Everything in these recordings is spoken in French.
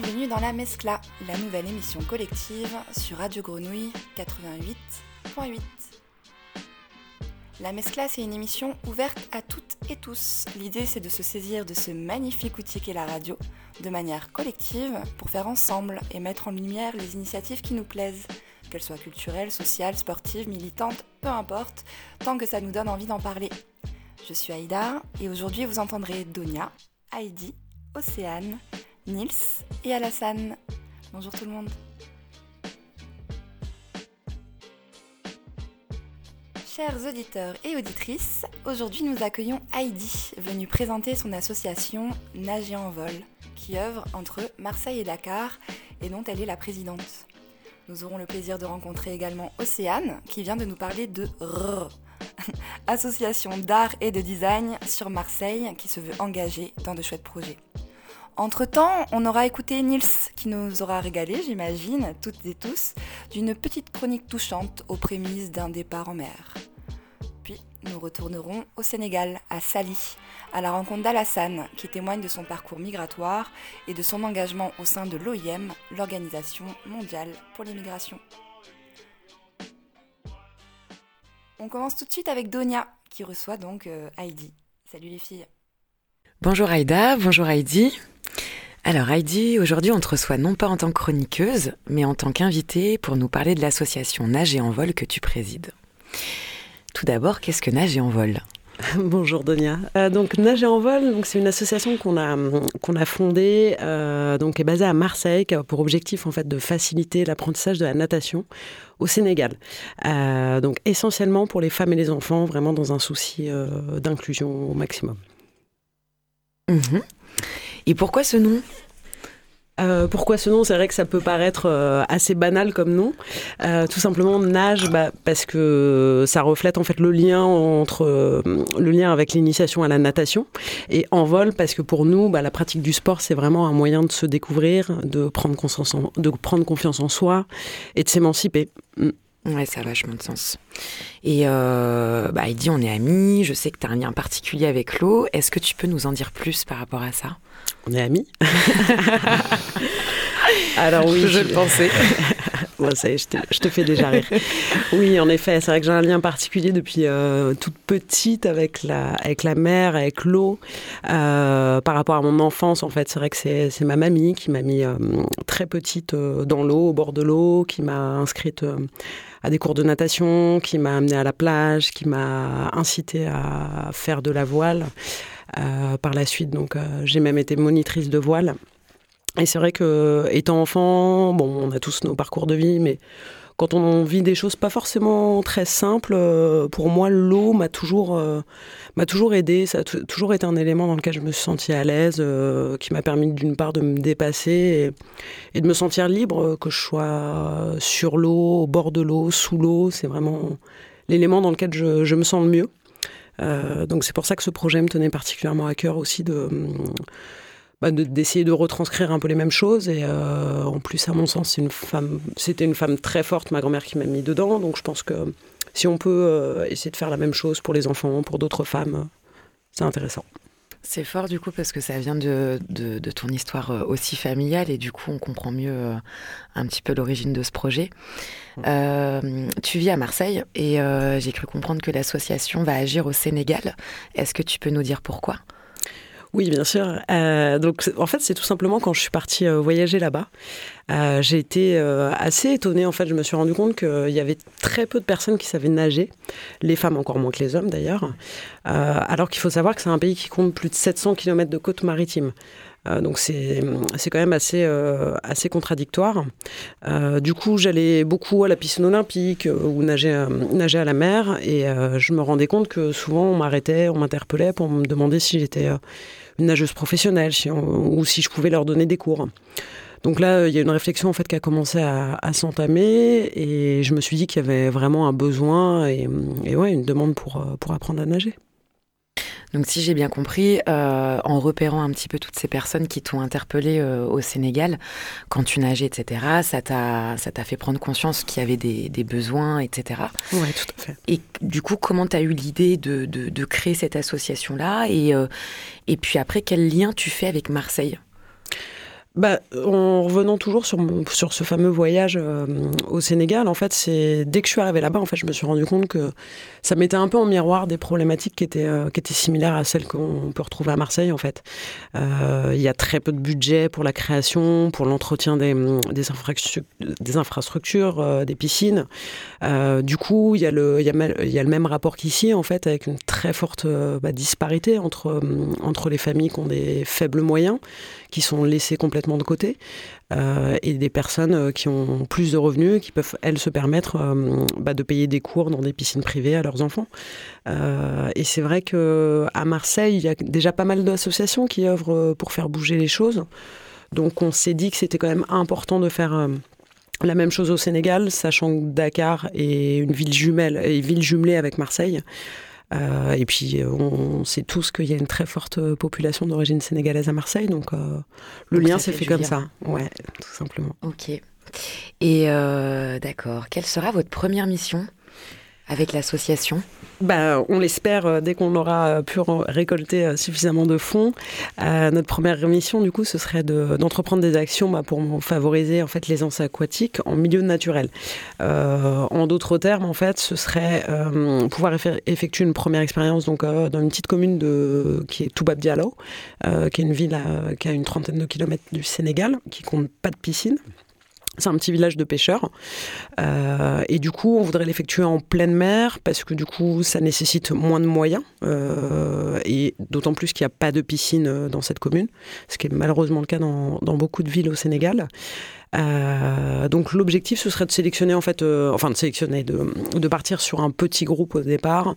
bienvenue dans la Mescla, la nouvelle émission collective sur Radio Grenouille 88.8. La Mescla, c'est une émission ouverte à toutes et tous. L'idée, c'est de se saisir de ce magnifique outil qu'est la radio de manière collective pour faire ensemble et mettre en lumière les initiatives qui nous plaisent, qu'elles soient culturelles, sociales, sportives, militantes, peu importe, tant que ça nous donne envie d'en parler. Je suis Aïda et aujourd'hui vous entendrez Donia, Heidi, Océane, Nils et Alassane. Bonjour tout le monde. Chers auditeurs et auditrices, aujourd'hui nous accueillons Heidi, venue présenter son association Nager en vol, qui œuvre entre Marseille et Dakar et dont elle est la présidente. Nous aurons le plaisir de rencontrer également Océane, qui vient de nous parler de RR, association d'art et de design sur Marseille, qui se veut engagée dans de chouettes projets. Entre-temps, on aura écouté Nils qui nous aura régalé, j'imagine, toutes et tous, d'une petite chronique touchante aux prémices d'un départ en mer. Puis nous retournerons au Sénégal, à Sali, à la rencontre d'Alassane, qui témoigne de son parcours migratoire et de son engagement au sein de l'OIM, l'Organisation mondiale pour l'immigration. On commence tout de suite avec Donia, qui reçoit donc euh, Heidi. Salut les filles. Bonjour Aïda, bonjour Heidi. Alors Heidi, aujourd'hui on te reçoit non pas en tant que chroniqueuse, mais en tant qu'invitée pour nous parler de l'association Nager en vol que tu présides. Tout d'abord, qu'est-ce que Nager en vol Bonjour Donia. Euh, donc Nager en vol, donc c'est une association qu'on a qu'on a fondée, euh, donc est basée à Marseille, qui a pour objectif en fait de faciliter l'apprentissage de la natation au Sénégal. Euh, donc essentiellement pour les femmes et les enfants, vraiment dans un souci d'inclusion au maximum. Mhm. Et pourquoi ce nom? Euh, pourquoi ce nom? C'est vrai que ça peut paraître euh, assez banal comme nom. Euh, tout simplement nage, bah, parce que ça reflète en fait le lien entre le lien avec l'initiation à la natation et en vol parce que pour nous, bah, la pratique du sport c'est vraiment un moyen de se découvrir, de prendre confiance en, de prendre confiance en soi et de s'émanciper. Mm. Ouais, ça a vachement de sens. Et bah, il dit on est amis, je sais que tu as un lien particulier avec l'eau. Est-ce que tu peux nous en dire plus par rapport à ça? On est amis. Alors oui, je le pensais. bon, ça y est, je te, fais déjà rire. Oui, en effet, c'est vrai que j'ai un lien particulier depuis euh, toute petite avec la, avec la mer, avec l'eau. Euh, par rapport à mon enfance, en fait, c'est vrai que c'est, ma mamie qui m'a mis euh, très petite dans l'eau, au bord de l'eau, qui m'a inscrite à des cours de natation, qui m'a amenée à la plage, qui m'a incité à faire de la voile. Euh, par la suite, donc euh, j'ai même été monitrice de voile. Et c'est vrai que étant enfant, bon, on a tous nos parcours de vie, mais quand on vit des choses pas forcément très simples, euh, pour moi, l'eau m'a toujours, toujours aidé. Ça a toujours été un élément dans lequel je me suis sentie à l'aise, qui m'a permis d'une part de me dépasser et, de me sentir libre, que je sois sur l'eau, au bord de l'eau, sous l'eau. C'est vraiment l'élément dans lequel je, me sens le mieux. Euh, donc c'est pour ça que ce projet me tenait particulièrement à cœur aussi de bah, d'essayer de, retranscrire un peu les mêmes choses. Et euh, en plus, à mon sens, c'est une femme, c'était une femme très forte, ma grand-mère qui m'a mis dedans. Donc je pense que si on peut euh, essayer de faire la même chose pour les enfants, pour d'autres femmes, c'est intéressant. C'est fort du coup parce que ça vient de, de, ton histoire euh, aussi familiale et du coup on comprend mieux euh, un petit peu l'origine de ce projet. Euh, tu vis à Marseille et j'ai cru comprendre que l'association va agir au Sénégal. Est-ce que tu peux nous dire pourquoi? Oui, bien sûr. Euh, donc, en fait, c'est tout simplement quand je suis partie euh, voyager là-bas, euh, j'ai été assez étonnée. En fait, je me suis rendu compte qu'il y avait très peu de personnes qui savaient nager, les femmes encore moins que les hommes d'ailleurs. alors qu'il faut savoir que c'est un pays qui compte plus de 700 km de côte maritime. Donc c'est quand même assez, assez contradictoire. du coup, j'allais beaucoup à la piscine olympique ou nager, nager à la mer et je me rendais compte que souvent on m'arrêtait, on m'interpellait pour me demander si j'étais une nageuse professionnelle ou si je pouvais leur donner des cours. Donc là, il y a une réflexion en fait qui a commencé à, s'entamer et je me suis dit qu'il y avait vraiment un besoin et, ouais, une demande pour, pour apprendre à nager. Donc si j'ai bien compris, euh, en repérant un petit peu toutes ces personnes qui t'ont interpellé euh, au Sénégal, quand tu nageais, etc., ça t'a, ça t'a fait prendre conscience qu'il y avait des, des besoins, etc. Oui, tout à fait. Et du coup, comment tu as eu l'idée de, de, créer cette association-là? Et, euh, et puis après, quel lien tu fais avec Marseille? Bah, en revenant toujours sur, sur ce fameux voyage euh, au Sénégal, en fait, c'est dès que je suis arrivée là-bas, en fait, je me suis rendu compte que ça mettait un peu en miroir des problématiques qui étaient, euh, qui étaient similaires à celles qu'on peut retrouver à Marseille, en fait. Euh, il y a très peu de budget pour la création, pour l'entretien des, infrastructures, des, infrastructures, des piscines. du coup, il y, a le, il, y a, il y a le même rapport qu'ici, en fait, avec une très forte bah, disparité entre, entre les familles qui ont des faibles moyens, qui sont laissées complètement de côté, euh, et des personnes euh, qui ont plus de revenus, qui peuvent, elles, se permettre euh, bah, de payer des cours dans des piscines privées à leurs enfants. et c'est vrai qu'à Marseille, il y a déjà pas mal d'associations qui œuvrent pour faire bouger les choses. Donc on s'est dit que c'était quand même important de faire la même chose au Sénégal, sachant que Dakar est une ville jumelle, et ville jumelée avec Marseille. Euh, et puis, euh, on sait tous qu'il y a une très forte euh, population d'origine sénégalaise à Marseille, donc le lien s'est fait, comme ça. Ouais, tout simplement. Ok. Et d'accord, quelle sera votre première mission? Avec l'association bah, on l'espère euh, dès qu'on aura euh, pu récolter euh, suffisamment de fonds. notre première mission, du coup, ce serait d'entreprendre des actions bah, pour favoriser en fait l'aisance aquatique en milieu naturel. en d'autres termes, en fait, ce serait pouvoir effectuer une première expérience donc dans une petite commune de qui est Toubab Diallo, qui est une ville qui a une trentaine de kilomètres du Sénégal, qui compte pas de piscine. C'est un petit village de pêcheurs. Euh, et du coup, on voudrait l'effectuer en pleine mer parce que du coup, ça nécessite moins de moyens. Euh, et d'autant plus qu'il n'y a pas de piscine euh, dans cette commune, ce qui est malheureusement le cas dans, beaucoup de villes au Sénégal. donc l'objectif, ce serait de sélectionner, en fait, enfin de sélectionner, de, partir sur un petit groupe au départ,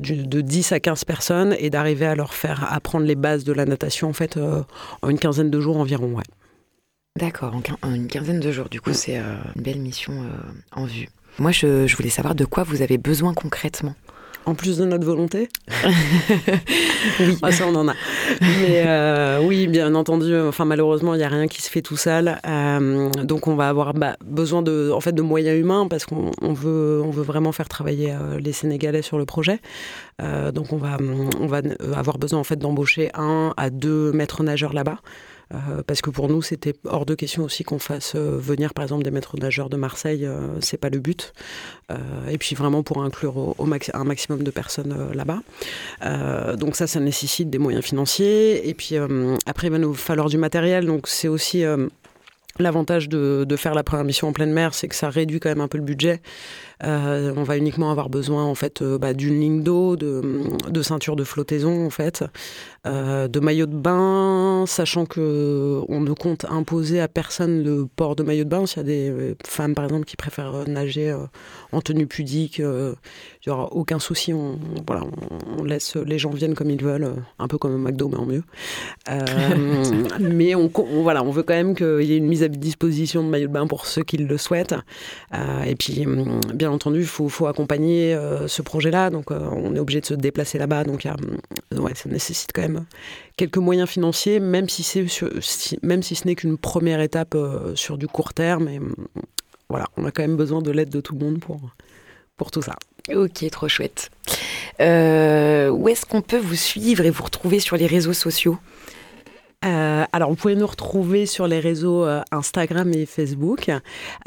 de 10 à 15 personnes, et d'arriver à leur faire apprendre les bases de la natation, en fait, en une quinzaine de jours environ. D'accord, en, une quinzaine de jours. Du coup, c'est euh, une belle mission euh, en vue. Moi, je, voulais savoir de quoi vous avez besoin concrètement. En plus de notre volonté Oui. Ah, ça, on en a. Mais euh, oui, bien entendu, enfin, malheureusement, il n'y a rien qui se fait tout seul. donc, on va avoir bah, besoin de, en fait, de moyens humains parce qu'on veut, on veut vraiment faire travailler les Sénégalais sur le projet. donc, on va, on va avoir besoin en fait, d'embaucher un à deux maîtres nageurs là-bas. Euh, parce que pour nous, c'était hors de question aussi qu'on fasse euh, venir, par exemple, des maîtres nageurs de Marseille. Euh, c'est pas le but. et puis vraiment pour inclure un maximum de personnes là-bas. donc ça, ça nécessite des moyens financiers. Et puis après, il va nous falloir du matériel. Donc c'est aussi L'avantage de, faire la première mission en pleine mer, c'est que ça réduit quand même un peu le budget. On va uniquement avoir besoin en fait bah, d'une ligne d'eau, de, de, ceinture de flottaison en fait, euh, de maillot de bain, sachant que on ne compte imposer à personne le port de maillot de bain. S'il y a des femmes par exemple qui préfèrent nager en tenue pudique, il n'y aura aucun souci. On, voilà, on, laisse les gens viennent comme ils veulent, un peu comme un McDo mais en mieux. mais on, voilà, on veut quand même qu'il y ait une mise à disposition de maillot de bain pour ceux qui le souhaitent. et puis bien bien entendu, il faut, accompagner euh, ce projet-là. Donc, euh, on est obligé de se déplacer là-bas. Donc, euh, ça nécessite quand même quelques moyens financiers, même si, c'est même si ce n'est qu'une première étape sur du court terme. Et voilà, on a quand même besoin de l'aide de tout le monde pour, pour tout ça. Ok, trop chouette. où est-ce qu'on peut vous suivre et vous retrouver sur les réseaux sociaux? Euh, alors, vous pouvez nous retrouver sur les réseaux euh, Instagram et Facebook.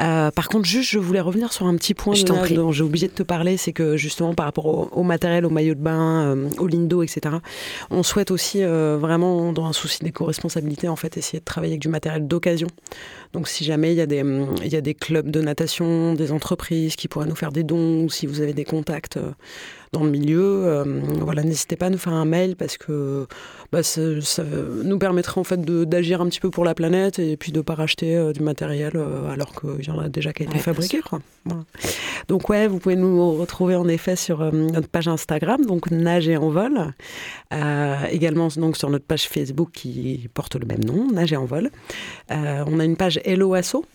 Euh, par contre, juste, je voulais revenir sur un petit point dont j'ai oublié de te parler, c'est que justement, par rapport au, matériel, au maillot de bain, au lindo, etc., on souhaite aussi vraiment, dans un souci d'éco-responsabilité, en fait, essayer de travailler avec du matériel d'occasion. Donc, si jamais il y, a des, il y a des clubs de natation, des entreprises qui pourraient nous faire des dons, ou si vous avez des contacts dans le milieu, voilà, n'hésitez pas à nous faire un mail parce que bah, ça, nous permettrait en fait d'agir un petit peu pour la planète et puis de ne pas racheter euh, du matériel euh, alors qu'il y en a déjà qui a été fabriqué. Donc ouais, vous pouvez nous retrouver en effet sur euh, notre page Instagram, donc Nager en vol. également donc sur notre page Facebook qui porte le même nom, Nager en vol. on a une page Hello Asso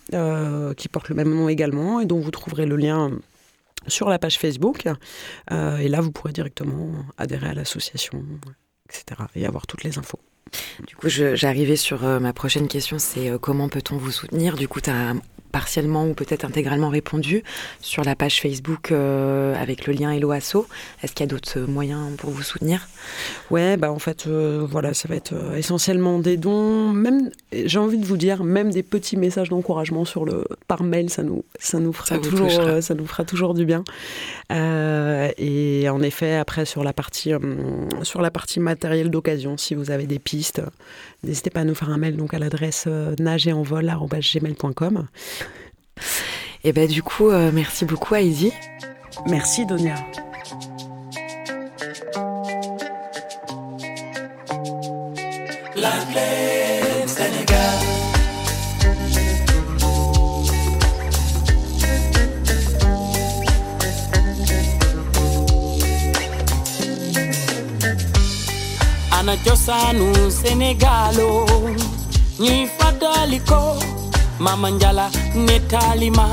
qui porte le même nom également et dont vous trouverez le lien sur la page Facebook. et là, vous pourrez directement adhérer à l'association etc. et avoir toutes les infos. Du coup, j'arrivais sur euh, ma prochaine question, c'est euh, comment peut-on vous soutenir? Du coup, tu as partiellement ou peut-être intégralement répondu sur la page Facebook avec le lien Hello Asso. Est-ce qu'il y a d'autres moyens pour vous soutenir? Ouais, bah en fait, voilà, ça va être essentiellement des dons. Même, j'ai envie de vous dire, même des petits messages d'encouragement sur le par mail, ça nous, ça nous fera toujours, ça nous fera toujours du bien. et en effet, après sur la partie, sur la partie matériel d'occasion, si vous avez des pistes, n'hésitez pas à nous faire un mail donc à l'adresse euh, nageetenvol.gmail.com. Et ben du coup, euh, merci beaucoup Heidi. Merci Donia. La ana cosaanu Sénégalo oh. ñuy fàttali ko Mama Njala nettali ma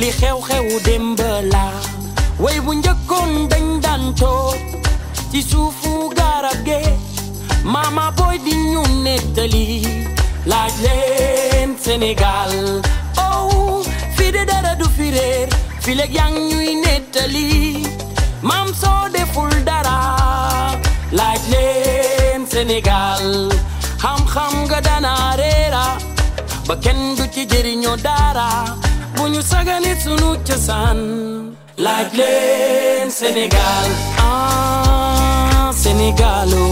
li xew-xewu démb la. Way bu njëkkoon dañ Mama Boy di ñu nettali laaj Sénégal oh fii de dara du fi réer fi léeg yaa ngi dara leen Sénégal xam-xam nga dana reera ba kenn du ci jëriñoo dara. Bu ñu sagane sunu cosaan leen Sénégal ah Sénégalo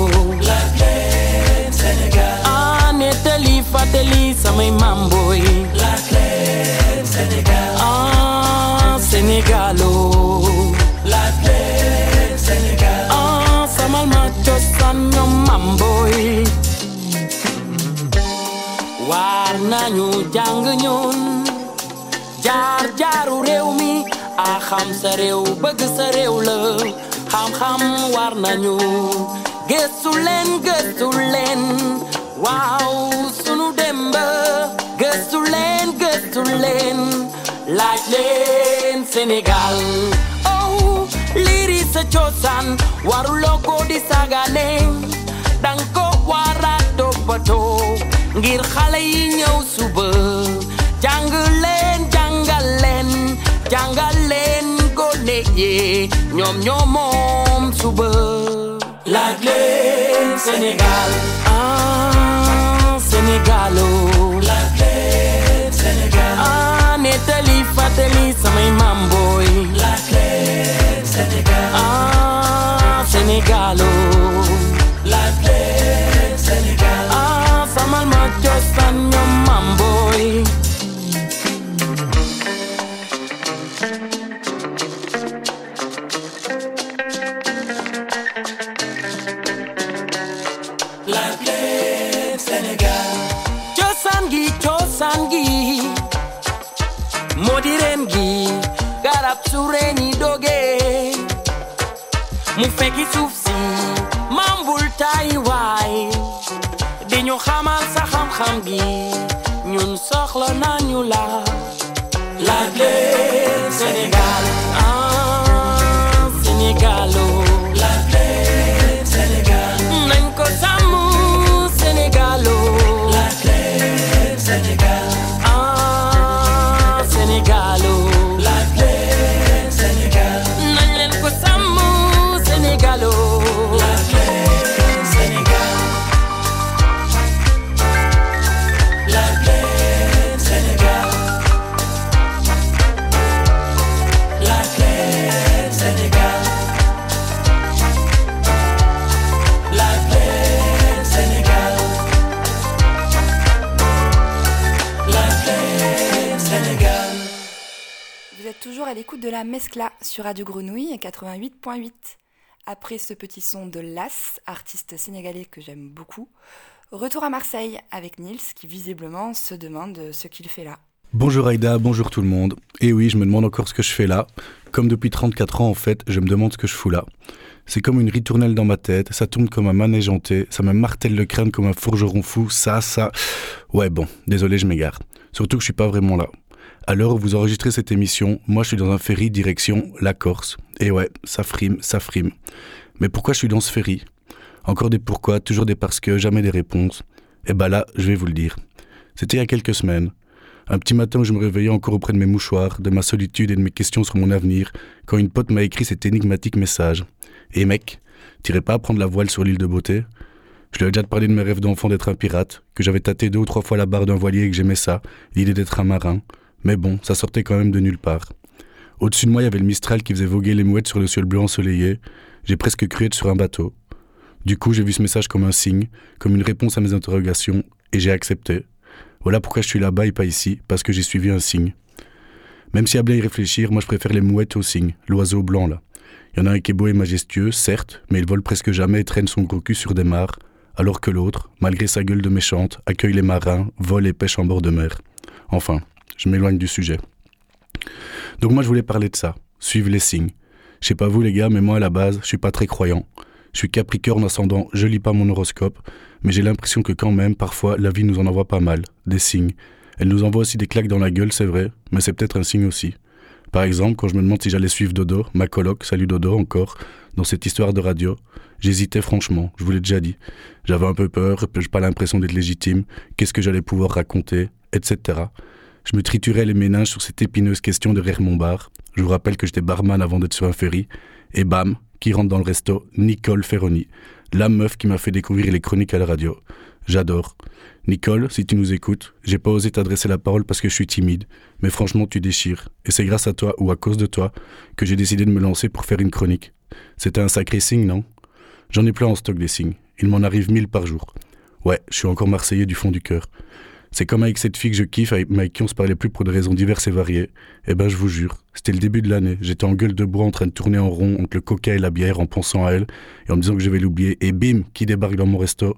leen Sénégal ah nettali fàttali samay mamboy. Laaj leen Sénégal ah Sénégalo Amboi. Warnanyu janggenyun Jar jaru reumi Aham sereu begesereu le. Ham ham warnanyu Gesulen gesulen. Wow sunu dembe. Gesulen gesulen. Lightland Senegal. Oh liri secosan Waru loko di sagane. Dang ko wara toppatoo ngir xale yi ñëw suba. Jàng leen jàngal leen jàngal leen gone yi ñoom ñoo moom suba. Laaj leen Sénégal ah Sénégalo laaj leen Sénégal ah nettali fàttali samay maam booy laaj leen Sénégal ah Sénégalo Senegal Ah, from Almaty, son, your mom boy. La plaine Senegal Chosangi, Chosangi Modirengi Garap sureni doge. Mufeki sufsi Mambul taiwai xam-xam gi ñun soxla la. Sénégal à l'écoute de la Mescla sur Radio Grenouille 88.8. Après ce petit son de Las, artiste sénégalais que j'aime beaucoup, retour à Marseille avec Nils qui visiblement se demande ce qu'il fait là. Bonjour Aïda, bonjour tout le monde. Et oui, je me demande encore ce que je fais là. Comme depuis 34 ans en fait, je me demande ce que je fous là. C'est comme une ritournelle dans ma tête, ça tourne comme un manège hanté, ça me martèle le crâne comme un forgeron fou, ça, ça... Ouais bon, désolé, je m'égare. Surtout que je suis pas vraiment là. À l'heure où vous enregistrez cette émission, moi je suis dans un ferry direction la Corse. Et ouais, ça frime, ça frime. Mais pourquoi je suis dans ce ferry? Encore des pourquoi, toujours des parce que, jamais des réponses. Et bah là, je vais vous le dire. C'était il y a quelques semaines. Un petit matin où je me réveillais encore auprès de mes mouchoirs, de ma solitude et de mes questions sur mon avenir, quand une pote m'a écrit cet énigmatique message. Et mec, t'irais pas prendre la voile sur l'île de Beauté? Je lui ai déjà parlé de mes rêves d'enfant d'être un pirate, que j'avais tâté deux ou trois fois la barre d'un voilier et que j'aimais ça, l'idée d'être un marin. Mais bon, ça sortait quand même de nulle part. Au-dessus de moi, il y avait le Mistral qui faisait voguer les mouettes sur le ciel bleu ensoleillé. J'ai presque cru être sur un bateau. Du coup, j'ai vu ce message comme un signe, comme une réponse à mes interrogations, et j'ai accepté. Voilà pourquoi je suis là-bas et pas ici, parce que j'ai suivi un signe. Même si à bien y réfléchir, moi je préfère les mouettes au cygne, l'oiseau blanc là. Il y en a un qui est beau et majestueux, certes, mais il vole presque jamais et traîne son gros sur des mares, alors que l'autre, malgré sa gueule de méchante, accueille les marins, vole et pêche en bord de mer. Enfin, je m'éloigne du sujet. Donc moi je voulais parler de ça, suivre les signes. Je sais pas vous les gars, mais moi à la base, je suis pas très croyant. Je suis Capricorne ascendant, je lis pas mon horoscope, mais j'ai l'impression que quand même, parfois, la vie nous en envoie pas mal, des signes. Elle nous envoie aussi des claques dans la gueule, c'est vrai, mais c'est peut-être un signe aussi. Par exemple, quand je me demande si j'allais suivre Dodo, ma coloc, salut Dodo encore, dans cette histoire de radio, j'hésitais franchement, je vous l'ai déjà dit. J'avais un peu peur, j'ai pas l'impression d'être légitime, qu'est-ce que j'allais pouvoir raconter, etc. Je me triturais les méninges sur cette épineuse question derrière mon bar. Je vous rappelle que j'étais barman avant d'être sur un ferry. Et bam, qui rentre dans le resto Nicole Ferroni, la meuf qui m'a fait découvrir les chroniques à la radio. J'adore. Nicole, si tu nous écoutes, j'ai pas osé t'adresser la parole parce que je suis timide, mais franchement tu déchires. Et c'est grâce à toi ou à cause de toi que j'ai décidé de me lancer pour faire une chronique. C'était un sacré signe, non? J'en ai plein en stock des signes. Il m'en arrive mille par jour. Ouais, je suis encore marseillais du fond du cœur. C'est comme avec cette fille que je kiffe, avec qui on se parlait plus pour des raisons diverses et variées. Eh ben, je vous jure, c'était le début de l'année. J'étais en gueule de bois en train de tourner en rond entre le coca et la bière en pensant à elle et en me disant que je vais l'oublier. Et bim, qui débarque dans mon resto?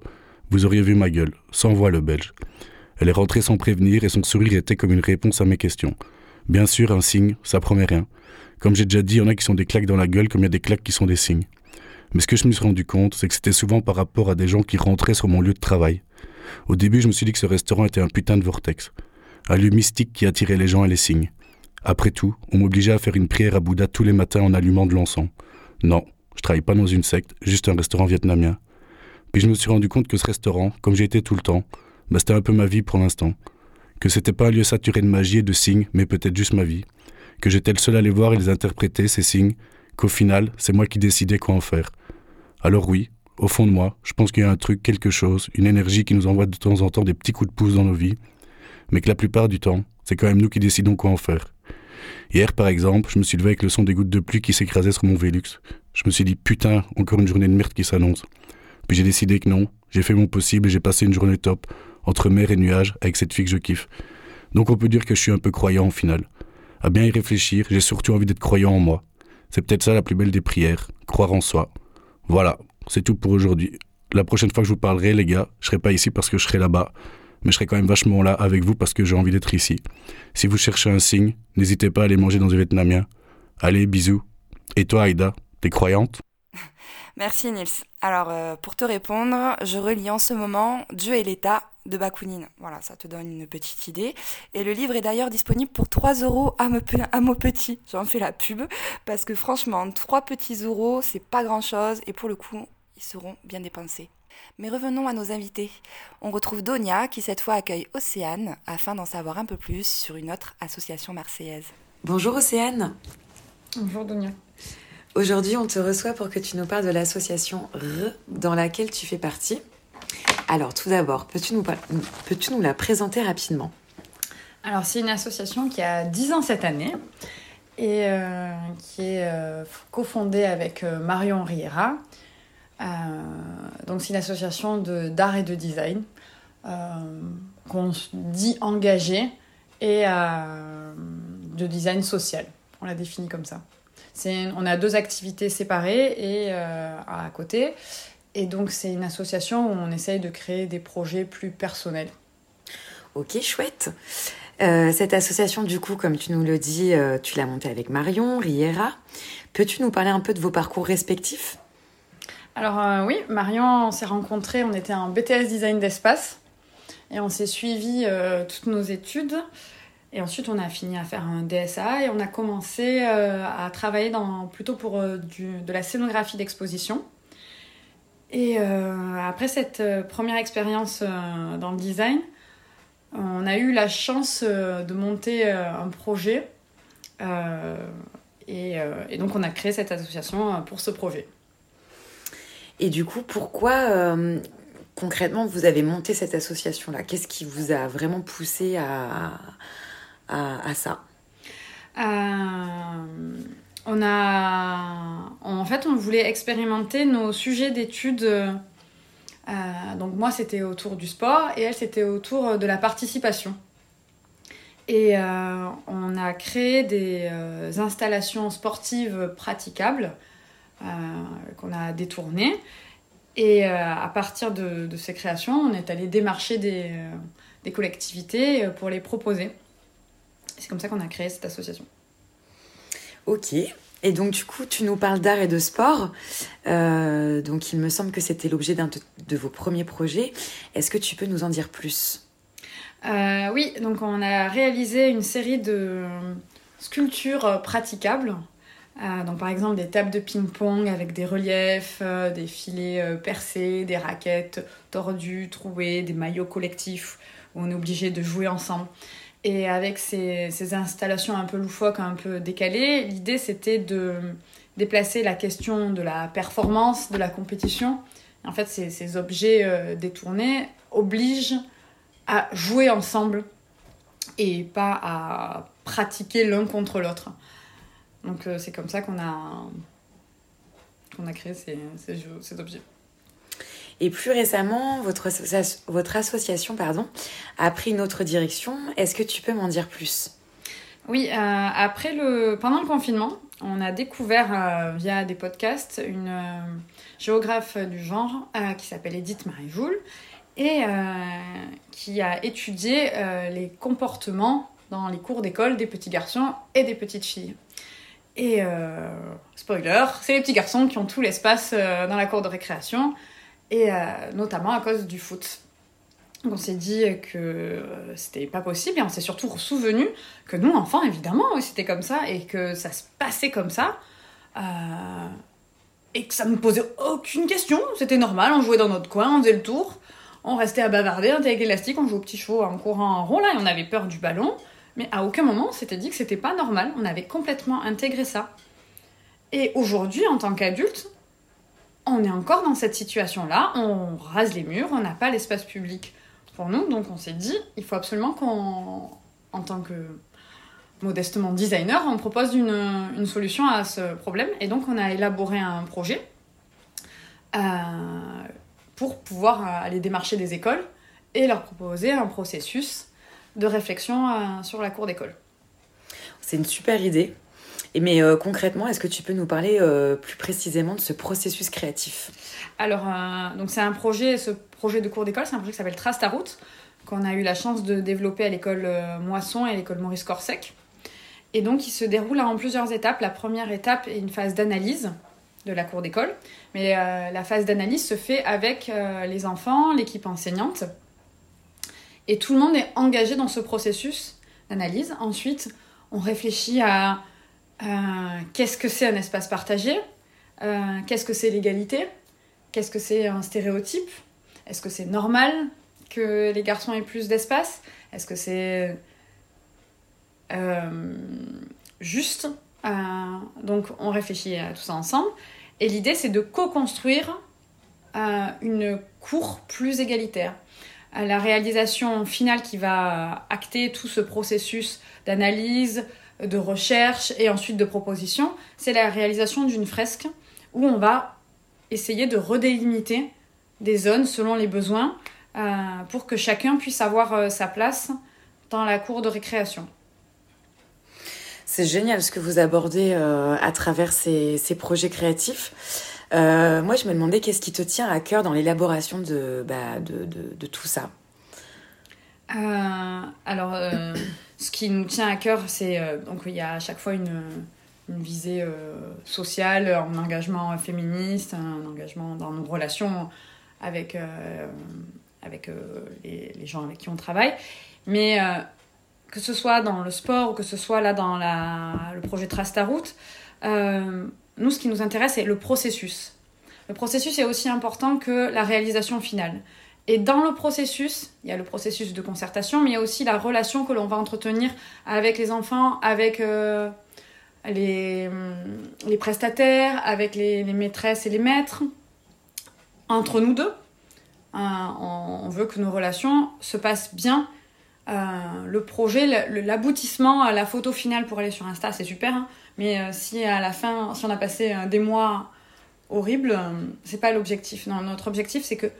Vous auriez vu ma gueule, sans voix le belge. Elle est rentrée sans prévenir et son sourire était comme une réponse à mes questions. Bien sûr, un signe, ça promet rien. Comme j'ai déjà dit, il y en a qui sont des claques dans la gueule comme il y a des claques qui sont des signes. Mais ce que je me suis rendu compte, c'est que c'était souvent par rapport à des gens qui rentraient sur mon lieu de travail. Au début, je me suis dit que ce restaurant était un putain de vortex. Un lieu mystique qui attirait les gens et les signes. Après tout, on m'obligeait à faire une prière à Bouddha tous les matins en allumant de l'encens. Non, je travaille pas dans une secte, juste un restaurant vietnamien. Puis je me suis rendu compte que ce restaurant, comme j'ai été tout le temps, bah c'était un peu ma vie pour l'instant. Que c'était pas un lieu saturé de magie et de signes, mais peut-être juste ma vie. Que j'étais le seul à les voir et les interpréter, ces signes. Qu'au final, c'est moi qui décidais quoi en faire. Alors oui, au fond de moi, je pense qu'il y a un truc, quelque chose, une énergie qui nous envoie de temps en temps des petits coups de pouce dans nos vies, mais que la plupart du temps, c'est quand même nous qui décidons quoi en faire. Hier, par exemple, je me suis levé avec le son des gouttes de pluie qui s'écrasaient sur mon Vélux. Je me suis dit, putain, encore une journée de merde qui s'annonce. Puis j'ai décidé que non, j'ai fait mon possible et j'ai passé une journée top, entre mer et nuages, avec cette fille que je kiffe. Donc on peut dire que je suis un peu croyant au final. À bien y réfléchir, j'ai surtout envie d'être croyant en moi. C'est peut-être ça la plus belle des prières, croire en soi. Voilà, c'est tout pour aujourd'hui. La prochaine fois que je vous parlerai, les gars, je serai pas ici parce que je serai là-bas, mais je serai quand même vachement là avec vous parce que j'ai envie d'être ici. Si vous cherchez un signe, n'hésitez pas à aller manger dans du vietnamien. Allez, bisous. Et toi, Aïda, t'es croyante? Merci Nils. Alors, euh, pour te répondre, je relis en ce moment Dieu et l'État de Bakounine. Voilà, ça te donne une petite idée. Et le livre est d'ailleurs disponible pour 3 euros à, à mon petit. J'en fais la pub parce que franchement, 3 petits euros, c'est pas grand chose. Et pour le coup, ils seront bien dépensés. Mais revenons à nos invités. On retrouve Donia qui cette fois accueille Océane afin d'en savoir un peu plus sur une autre association marseillaise. Bonjour Océane. Bonjour Donia. Aujourd'hui, on te reçoit pour que tu nous parles de l'association R dans laquelle tu fais partie. Alors tout d'abord, peux-tu nous, peux nous la présenter rapidement? Alors c'est une association qui a 10 ans cette année et euh, qui est euh, cofondée avec euh, Marion Riera, euh, donc c'est une association d'art et de design euh, qu'on dit engagée et euh, de design social. On la définit comme ça. On a deux activités séparées et à côté. Et donc c'est une association où on essaye de créer des projets plus personnels. Ok, chouette. cette association, du coup, comme tu nous le dis, tu l'as montée avec Marion Riera. Peux-tu nous parler un peu de vos parcours respectifs? Alors euh, oui, Marion, on s'est rencontrés, on était en BTS design d'espace et on s'est suivi euh, toutes nos études. Et ensuite, on a fini à faire un DSA et on a commencé euh, à travailler dans, plutôt pour de la scénographie d'exposition. Et après cette première expérience dans le design, on a eu la chance de monter un projet et, et, donc on a créé cette association pour ce projet. Et du coup, pourquoi concrètement vous avez monté cette association-là? Qu'est-ce qui vous a vraiment poussé à, à, ça? On a, en fait, on voulait expérimenter nos sujets d'études. Euh, donc moi, c'était autour du sport et elle, c'était autour de la participation. Et euh, on a créé des euh, installations sportives praticables qu'on a détournées. Et à partir de, ces créations, on est allé démarcher des, des collectivités pour les proposer. C'est comme ça qu'on a créé cette association. Ok. Et donc, du coup, tu nous parles d'art et de sport. Euh, donc, il me semble que c'était l'objet d'un de, vos premiers projets. Est-ce que tu peux nous en dire plus? Euh, Oui, donc on a réalisé une série de sculptures praticables. Euh, donc, par exemple, des tables de ping-pong avec des reliefs, des filets percés, des raquettes tordues, trouées, des maillots collectifs où on est obligé de jouer ensemble. Et avec ces, installations un peu loufoques, un peu décalées, l'idée c'était de déplacer la question de la performance, de la compétition. En fait, ces, objets euh, détournés obligent à jouer ensemble et pas à pratiquer l'un contre l'autre. Donc euh, c'est comme ça qu'on a, qu'on a créé ces, ces, ces objets. Et plus récemment, votre, votre association pardon, a pris une autre direction. Est-ce que tu peux m'en dire plus? Oui, euh, après le, pendant le confinement, on a découvert euh, via des podcasts une euh, géographe du genre qui s'appelle Edith Marie-Joule et qui a étudié les comportements dans les cours d'école des petits garçons et des petites filles. Et spoiler, c'est les petits garçons qui ont tout l'espace dans la cour de récréation. Et euh, notamment à cause du foot. on s'est dit que euh, c'était pas possible. Et on s'est surtout souvenu que nous, enfants, évidemment, c'était comme ça et que ça se passait comme ça. Euh, et que ça ne posait aucune question, c'était normal, on jouait dans notre coin, on faisait le tour, on restait à bavarder, on était avec l'élastique, on jouait au petit chevaux en courant en rond là et on avait peur du ballon, mais à aucun moment on s'était dit que c'était pas normal, on avait complètement intégré ça. Et aujourd'hui, en tant qu'adulte, on est encore dans cette situation-là, on rase les murs, on n'a pas l'espace public pour nous, donc on s'est dit, il faut absolument qu'on, en tant que modestement designer, on propose une, solution à ce problème, et donc on a élaboré un projet euh, pour pouvoir aller démarcher des écoles et leur proposer un processus de réflexion euh, sur la cour d'école. C'est une super idée mais euh, concrètement, est-ce que tu peux nous parler euh, plus précisément de ce processus créatif? Alors, euh, donc c'est un projet, ce projet de cours d'école, c'est un projet qui s'appelle Trace ta route, qu'on a eu la chance de développer à l'école Moisson et à l'école Maurice Corsec. Et donc, il se déroule en plusieurs étapes. La première étape est une phase d'analyse de la cour d'école, mais la phase d'analyse se fait avec les enfants, l'équipe enseignante, et tout le monde est engagé dans ce processus d'analyse. Ensuite, on réfléchit à euh, qu'est-ce que c'est un espace partagé euh, Qu'est-ce que c'est l'égalité Qu'est-ce que c'est un stéréotype Est-ce que c'est normal que les garçons aient plus d'espace Est-ce que c'est euh, juste Donc on réfléchit à tout ça ensemble. Et l'idée c'est de co-construire une cour plus égalitaire. La réalisation finale qui va acter tout ce processus d'analyse, de recherche et ensuite de proposition, c'est la réalisation d'une fresque où on va essayer de redélimiter des zones selon les besoins euh, pour que chacun puisse avoir euh, sa place dans la cour de récréation. C'est génial ce que vous abordez euh, à travers ces, projets créatifs. Moi, je me demandais qu'est-ce qui te tient à cœur dans l'élaboration de, bah, tout ça. alors, ce qui nous tient à cœur, c'est euh, donc il y a à chaque fois une, visée euh, sociale, un engagement féministe, un engagement dans nos relations avec, euh, les, gens avec qui on travaille. Mais que ce soit dans le sport ou que ce soit là dans le projet Trace ta route, nous, ce qui nous intéresse, c'est le processus. Le processus est aussi important que la réalisation finale. Et dans le processus, il y a le processus de concertation, mais il y a aussi la relation que l'on va entretenir avec les enfants, avec euh, les, les, prestataires, avec les, maîtresses et les maîtres, entre nous deux. Euh, on, veut que nos relations se passent bien. Euh, le projet, l'aboutissement, la photo finale pour aller sur Insta, c'est super. Hein. Mais si à la fin, si on a passé des mois horribles, c'est pas l'objectif. Non, notre objectif, c'est que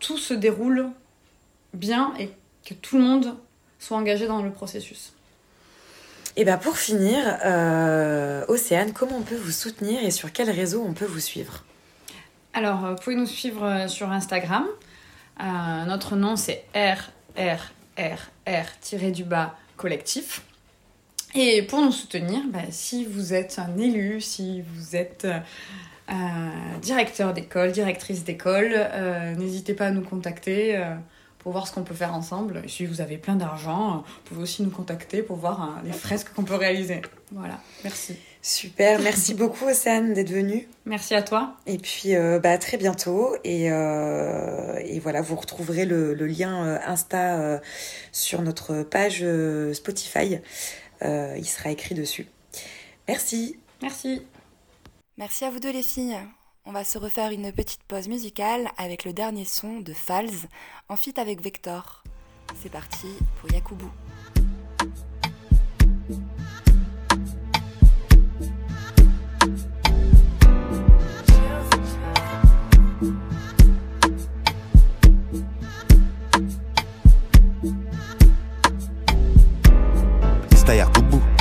tout se déroule bien et que tout le monde soit engagé dans le processus. Et bien pour finir, euh, Océane, comment on peut vous soutenir et sur quel réseau on peut vous suivre? Alors, euh, vous pouvez nous suivre euh, sur Instagram. notre nom c'est RRRR-du-bas collectif. Et pour nous soutenir, bah, si vous êtes un élu, si vous êtes euh, directeur d'école, directrice d'école. Euh, n'hésitez pas à nous contacter euh, pour voir ce qu'on peut faire ensemble. Et si vous avez plein d'argent, vous pouvez aussi nous contacter pour voir les fresques qu'on peut réaliser. Voilà, merci. Super, merci beaucoup Océane d'être venue. Merci à toi. Et puis bah, à très bientôt. Et, et voilà, vous retrouverez le, le lien Insta sur notre page Spotify. Il sera écrit dessus. Merci. Merci. Merci à vous deux les filles. On va se refaire une petite pause musicale avec le dernier son de Falz en fit avec Vector. C'est parti pour Yakubu.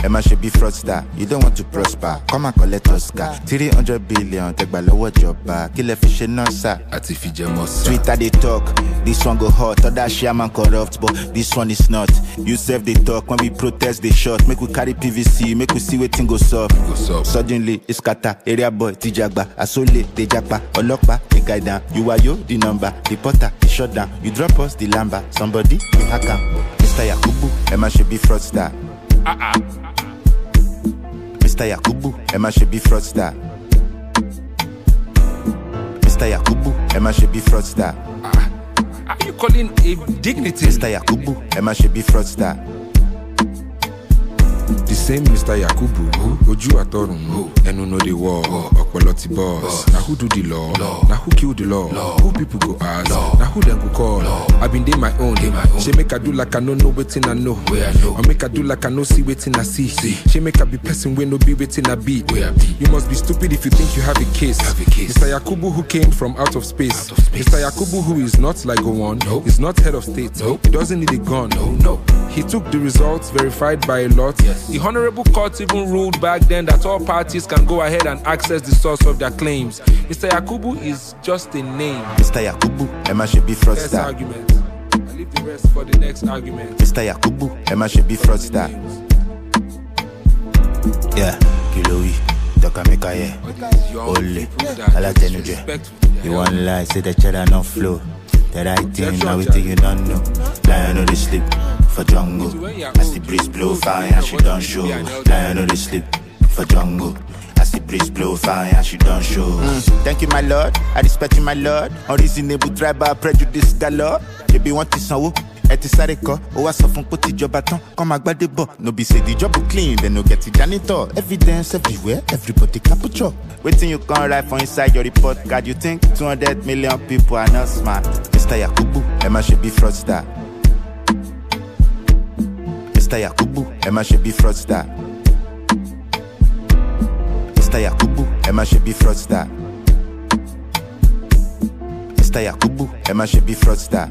Emma should be fraudster. You don't want to prosper. Come and collect Oscar. 300 billion, take by lower job back. Kill a fish in sir. Twitter they talk. This one go hot. Other shaman corrupt, but this one is not. You serve they talk. When we protest, they shot. Make we carry PVC. Make we see what thing go soft. Suddenly, it's kata. Area boy, Tijagba. Asole, they japa. Olokpa, they guide down. You are you, the number. The potter, the shut down. You drop us, the lamba. Somebody, we hack Mr. Yakubu, Emma should be fraudster. Uh-uh. Mr. Yakubu, Emma should be fraudster. Mr. Yakubu, Emma should be fraudster. Ah, ah, are you calling a dignity? Mr. Yakubu, Emma should be fraudster. The same mr yakubu who? ojú àtọrùn ẹnu no dey work ọpọlọ ti boss na who do the law? Na who kill the law? Who people go ask? Na who dem go call? I been dey my own. Shey make i do like i no know wetin i know. Or make i do like i no see wetin i see. Shey make i be person wey no be wetin i be. You must be stupid if you think you have a case. Mr yakubu who came from out of space. Mr yakubu who is not like gowon is not head of state. He doesn't need a gun. He took the results verified by a lot. The Honorable Court even ruled back then that all parties can go ahead and access the source of their claims. Mr. Yakubu is just a name. Mr. Yakubu, Emma should be fraudster. argument. I leave the rest for the next argument. Mr. Yakubu, Emma should be fraudster. Yeah, Kilowi, Dokameka, yeah. Ole, Alatenuje. You want lie, say the cheddar no flow. The right thing, now we think you don't know. Lion on the sleep for jungle. As the breeze blow fire, she don't show. Lion on the sleep for jungle. As the breeze blow fire, she don't show. Mm. Thank you, my lord. I respect you, my lord. Unreasonable driver, prejudice galore. They be wanting some ẹ ti sáré kọ ó wá sọ fún pé tìjọba tán kọ́ máa gbádé bọ̀ no be say the job clean dem no get the janitor evidence everywhere everybody capture wetin you come write for inside your report card you think two hundred million people are not smart Mr. Yakubu, Emma should be fraudster. Mr. Yakubu, Emma should be fraudster. Mr. Yakubu, Emma should be fraudster. Mr. Yakubu, Emma should be fraudster.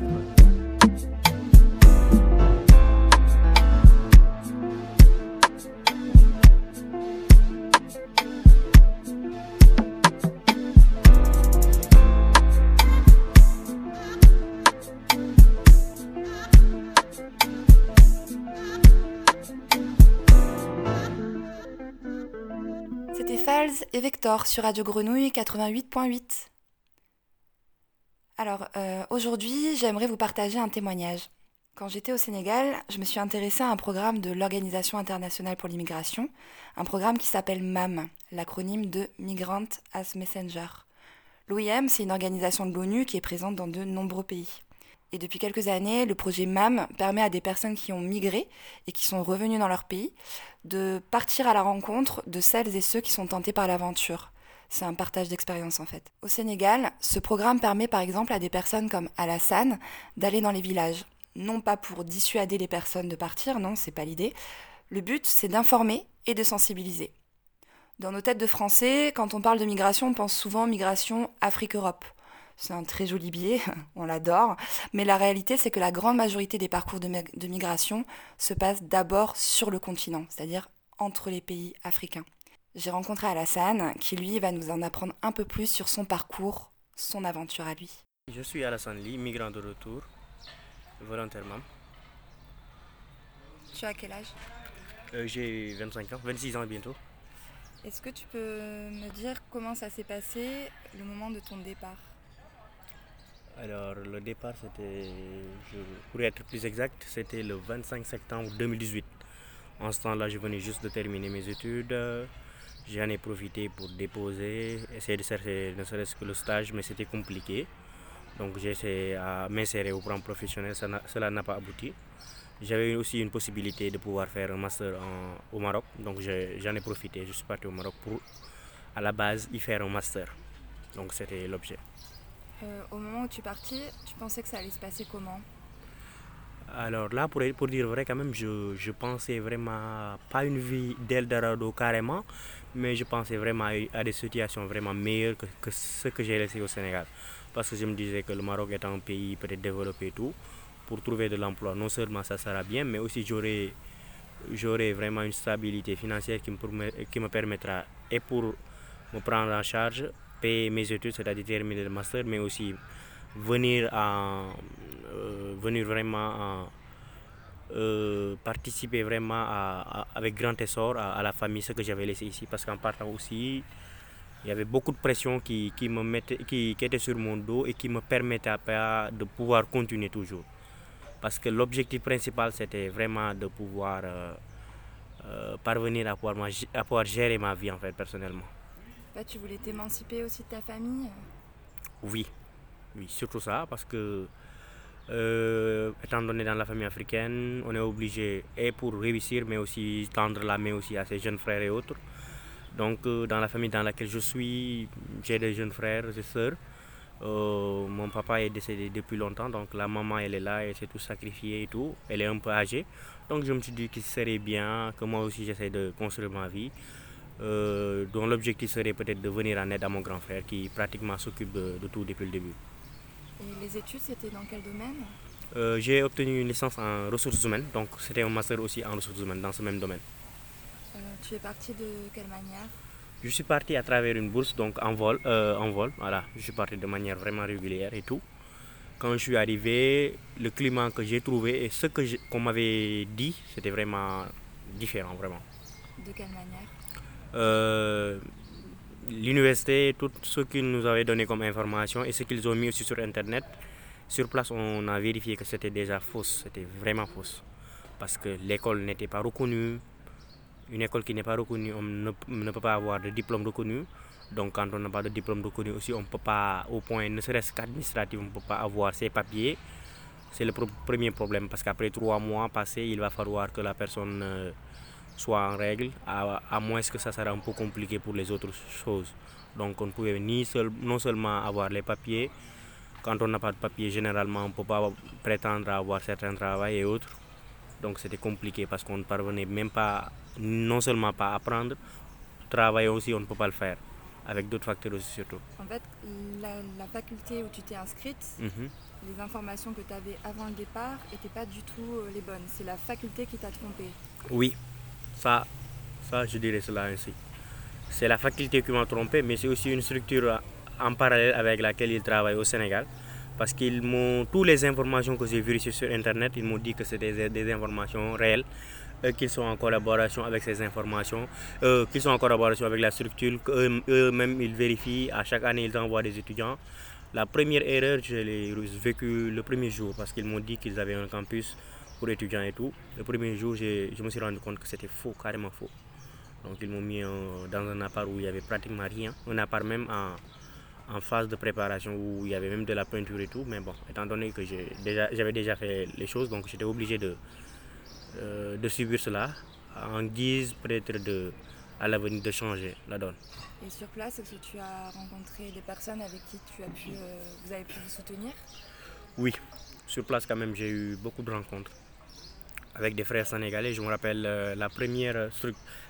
Vector sur Radio Grenouille 88.8. Alors, euh, aujourd'hui, j'aimerais vous partager un témoignage. Quand j'étais au Sénégal, je me suis intéressée à un programme de l'Organisation internationale pour l'immigration, un programme qui s'appelle MAM, l'acronyme de Migrant as Messenger. L'OIM, c'est une organisation de l'ONU qui est présente dans de nombreux pays. Et depuis quelques années, le projet MAM permet à des personnes qui ont migré et qui sont revenues dans leur pays de partir à la rencontre de celles et ceux qui sont tentés par l'aventure. C'est un partage d'expérience en fait. Au Sénégal, ce programme permet par exemple à des personnes comme Alassane d'aller dans les villages. Non pas pour dissuader les personnes de partir, non, c'est pas l'idée. Le but, c'est d'informer et de sensibiliser. Dans nos têtes de Français, quand on parle de migration, on pense souvent migration Afrique-Europe. C'est un très joli biais, on l'adore, mais la réalité c'est que la grande majorité des parcours de, de migration se passent d'abord sur le continent, c'est-à-dire entre les pays africains. J'ai rencontré Alassane qui lui va nous en apprendre un peu plus sur son parcours, son aventure à lui. Je suis Alassane Lee, migrant de retour, volontairement. Tu as quel âge? Euh, J'ai 25 ans, 26 ans bientôt. Est-ce que tu peux me dire comment ça s'est passé le moment de ton départ? Alors le départ c'était, pour être plus exact, c'était le 25 septembre 2018. En ce temps-là, je venais juste de terminer mes études. J'en ai profité pour déposer, essayer de chercher ne serait-ce que le stage, mais c'était compliqué. Donc j'ai essayé à m'insérer au plan professionnel, cela n'a pas abouti. J'avais aussi une possibilité de pouvoir faire un master au Maroc, donc j'en ai profité. Je suis parti au Maroc pour à la base y faire un master. Donc c'était l'objet. Euh, au moment où tu es parti, tu pensais que ça allait se passer comment alors là, pour, pour dire vrai, quand même, je, je pensais vraiment pas une vie d'Eldorado carrément, mais je pensais vraiment à, des situations vraiment meilleures que, que ce que j'ai laissé au Sénégal. Parce que je me disais que le Maroc est un pays peut-être développé et tout, pour trouver de l'emploi, non seulement ça sera bien, mais aussi j'aurai j'aurai vraiment une stabilité financière qui me, qui me permettra et pour me prendre en charge mes études, c'est-à-dire terminer le master, mais aussi venir, à, euh, venir vraiment à, euh, participer vraiment avec grand essor à, la famille, ce que j'avais laissé ici. Parce qu'en partant aussi, il y avait beaucoup de pression qui, qui me mettait, qui, était sur mon dos et qui me permettait pas de pouvoir continuer toujours. Parce que l'objectif principal, c'était vraiment de pouvoir euh, parvenir à pouvoir, à pouvoir gérer ma vie en fait, personnellement. Bah, tu voulais t'émanciper aussi de ta famille Oui, oui, surtout ça, parce que euh, étant donné dans la famille africaine, on est obligé, et pour réussir, mais aussi tendre la main aussi à ses jeunes frères et autres. Donc euh, dans la famille dans laquelle je suis, j'ai des jeunes frères et sœurs. Euh, mon papa est décédé depuis longtemps, donc la maman elle est là, elle s'est tout sacrifiée et tout. Elle est un peu âgée. Donc je me suis dit qu'il serait bien que moi aussi j'essaie de construire ma vie. Euh, dont l'objectif serait peut-être de venir en aide à mon grand frère qui pratiquement s'occupe de, tout depuis le début. Et les études, c'était dans quel domaine euh, J'ai obtenu une licence en ressources humaines, donc c'était un master aussi en ressources humaines dans ce même domaine. Euh, tu es parti de quelle manière Je suis parti à travers une bourse, donc en vol, en vol. Voilà, je suis parti de manière vraiment régulière et tout. Quand je suis arrivé, le climat que j'ai trouvé et ce qu'on m'avait dit, c'était vraiment différent, vraiment. De quelle manière euh, l'université, tout ce qu'ils nous avaient donné comme information et ce qu'ils ont mis aussi sur Internet, sur place, on a vérifié que c'était déjà fausse, c'était vraiment fausse. Parce que l'école n'était pas reconnue. Une école qui n'est pas reconnue, on ne, peut pas avoir de diplôme reconnu. Donc quand on n'a pas de diplôme reconnu aussi, on ne peut pas, au point ne serait-ce qu'administratif, on ne peut pas avoir ses papiers. C'est le premier problème parce qu'après trois mois passés, il va falloir que la personne... Euh, soit en règle, à, moins que ça sera un peu compliqué pour les autres choses. Donc on ne pouvait ni seul, non seulement avoir les papiers, quand on n'a pas de papiers, généralement on ne peut pas prétendre avoir certains travaux et autres. Donc c'était compliqué parce qu'on ne parvenait même pas, non seulement pas à apprendre, travailler aussi on ne peut pas le faire, avec d'autres facteurs aussi surtout. En fait, la, faculté où tu t'es inscrite, mhm. les informations que tu avais avant le départ n'étaient pas du tout euh, les bonnes. C'est la faculté qui t'a trompé. Oui, ça, je dirais cela ainsi. C'est la faculté qui m'a trompé, mais c'est aussi une structure en parallèle avec laquelle ils travaillent au Sénégal. Parce qu'ils m'ont, toutes les informations que j'ai vérifiées sur Internet, ils m'ont dit que c'était des, informations réelles, euh, qu'ils sont en collaboration avec ces informations, euh, qu'ils sont en collaboration avec la structure, qu'eux-mêmes ils vérifient, à chaque année ils envoient des étudiants. La première erreur, je l'ai vécue le premier jour parce qu'ils m'ont dit qu'ils avaient un campus pour étudiants et tout. Le premier jour, je me suis rendu compte que c'était faux, carrément faux. Donc ils m'ont mis dans un appart où il n'y avait pratiquement rien. Un appart même en phase de préparation où il y avait même de la peinture et tout. Mais bon, étant donné que j'avais déjà, fait les choses, donc j'étais obligé de, euh, de subir cela en guise peut-être de, à l'avenir de changer la donne. Et sur place, est-ce que tu as rencontré des personnes avec qui tu as pu, euh, vous avez pu vous soutenir? Oui, sur place quand même, j'ai eu beaucoup de rencontres avec des frères sénégalais. Je me rappelle euh, la première,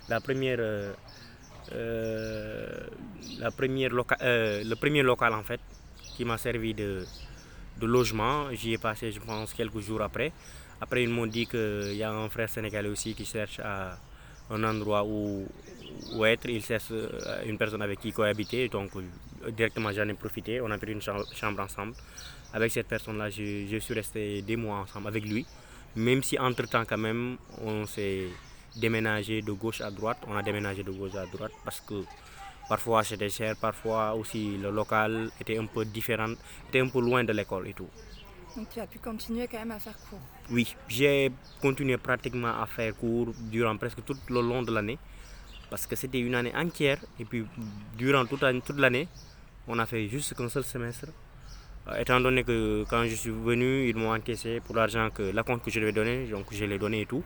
la première euh, la première euh, le premier local en fait qui m'a servi de, de logement. J'y ai passé, je pense, quelques jours après. Après, ils m'ont dit qu'il y a un frère sénégalais aussi qui cherche à un endroit où, où être. Il cherche euh, une personne avec qui cohabiter. Donc, directement, j'en ai profité. On a pris une chambre ensemble. Avec cette personne-là, je, je, suis resté des mois ensemble avec lui. Même si, entre-temps, quand même, on s'est déménager de gauche à droite. On a déménagé de gauche à droite parce que parfois c'était cher, parfois aussi le local était un peu différent, était un peu loin de l'école et tout. Donc tu as pu continuer quand même à faire cours Oui, j'ai continué pratiquement à faire cours durant presque tout le long de l'année parce que c'était une année entière et puis durant toute, toute l'année, on a fait juste qu'un seul semestre. Euh, étant donné que quand je suis venu, ils m'ont encaissé pour l'argent que la compte que je devais donner, donc je l'ai donné et tout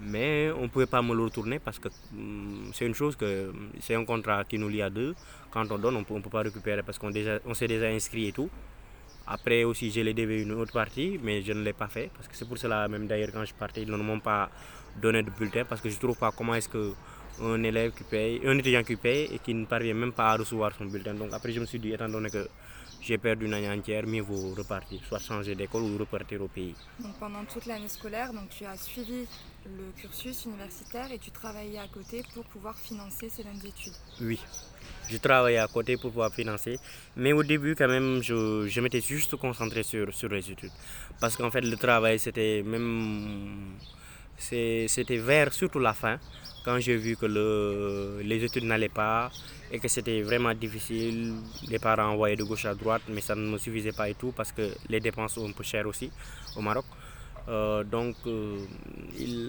mais on ne pouvait pas me le retourner parce que hum, c'est une chose que c'est un contrat qui nous lie à deux. Quand on donne, on ne peut pas récupérer parce qu'on on s'est déjà inscrit et tout. Après aussi, j'ai les devais une autre partie, mais je ne l'ai pas fait parce que c'est pour cela même d'ailleurs quand je partais, ils ne m'ont pas donné de bulletin parce que je ne trouve pas comment est-ce que un un étudiant qui paye et qui ne parvient même pas à recevoir son bulletin. Donc après, je me suis dit, étant donné que j'ai perdu une année entière, mieux vaut repartir, soit changer d'école ou repartir au pays. Donc pendant toute l'année scolaire, donc tu as suivi le cursus universitaire et tu travaillais à côté pour pouvoir financer ces mêmes études Oui, je travaillais à côté pour pouvoir financer, mais au début quand même, je, je m'étais juste concentré sur, sur les études. Parce qu'en fait, le travail, c'était même... C'était vers surtout la fin, quand j'ai vu que le, les études n'allaient pas, et que c'était vraiment difficile. Les parents envoyaient de gauche à droite, mais ça ne me suffisait pas et tout parce que les dépenses sont un peu chères aussi au Maroc. Euh, donc euh,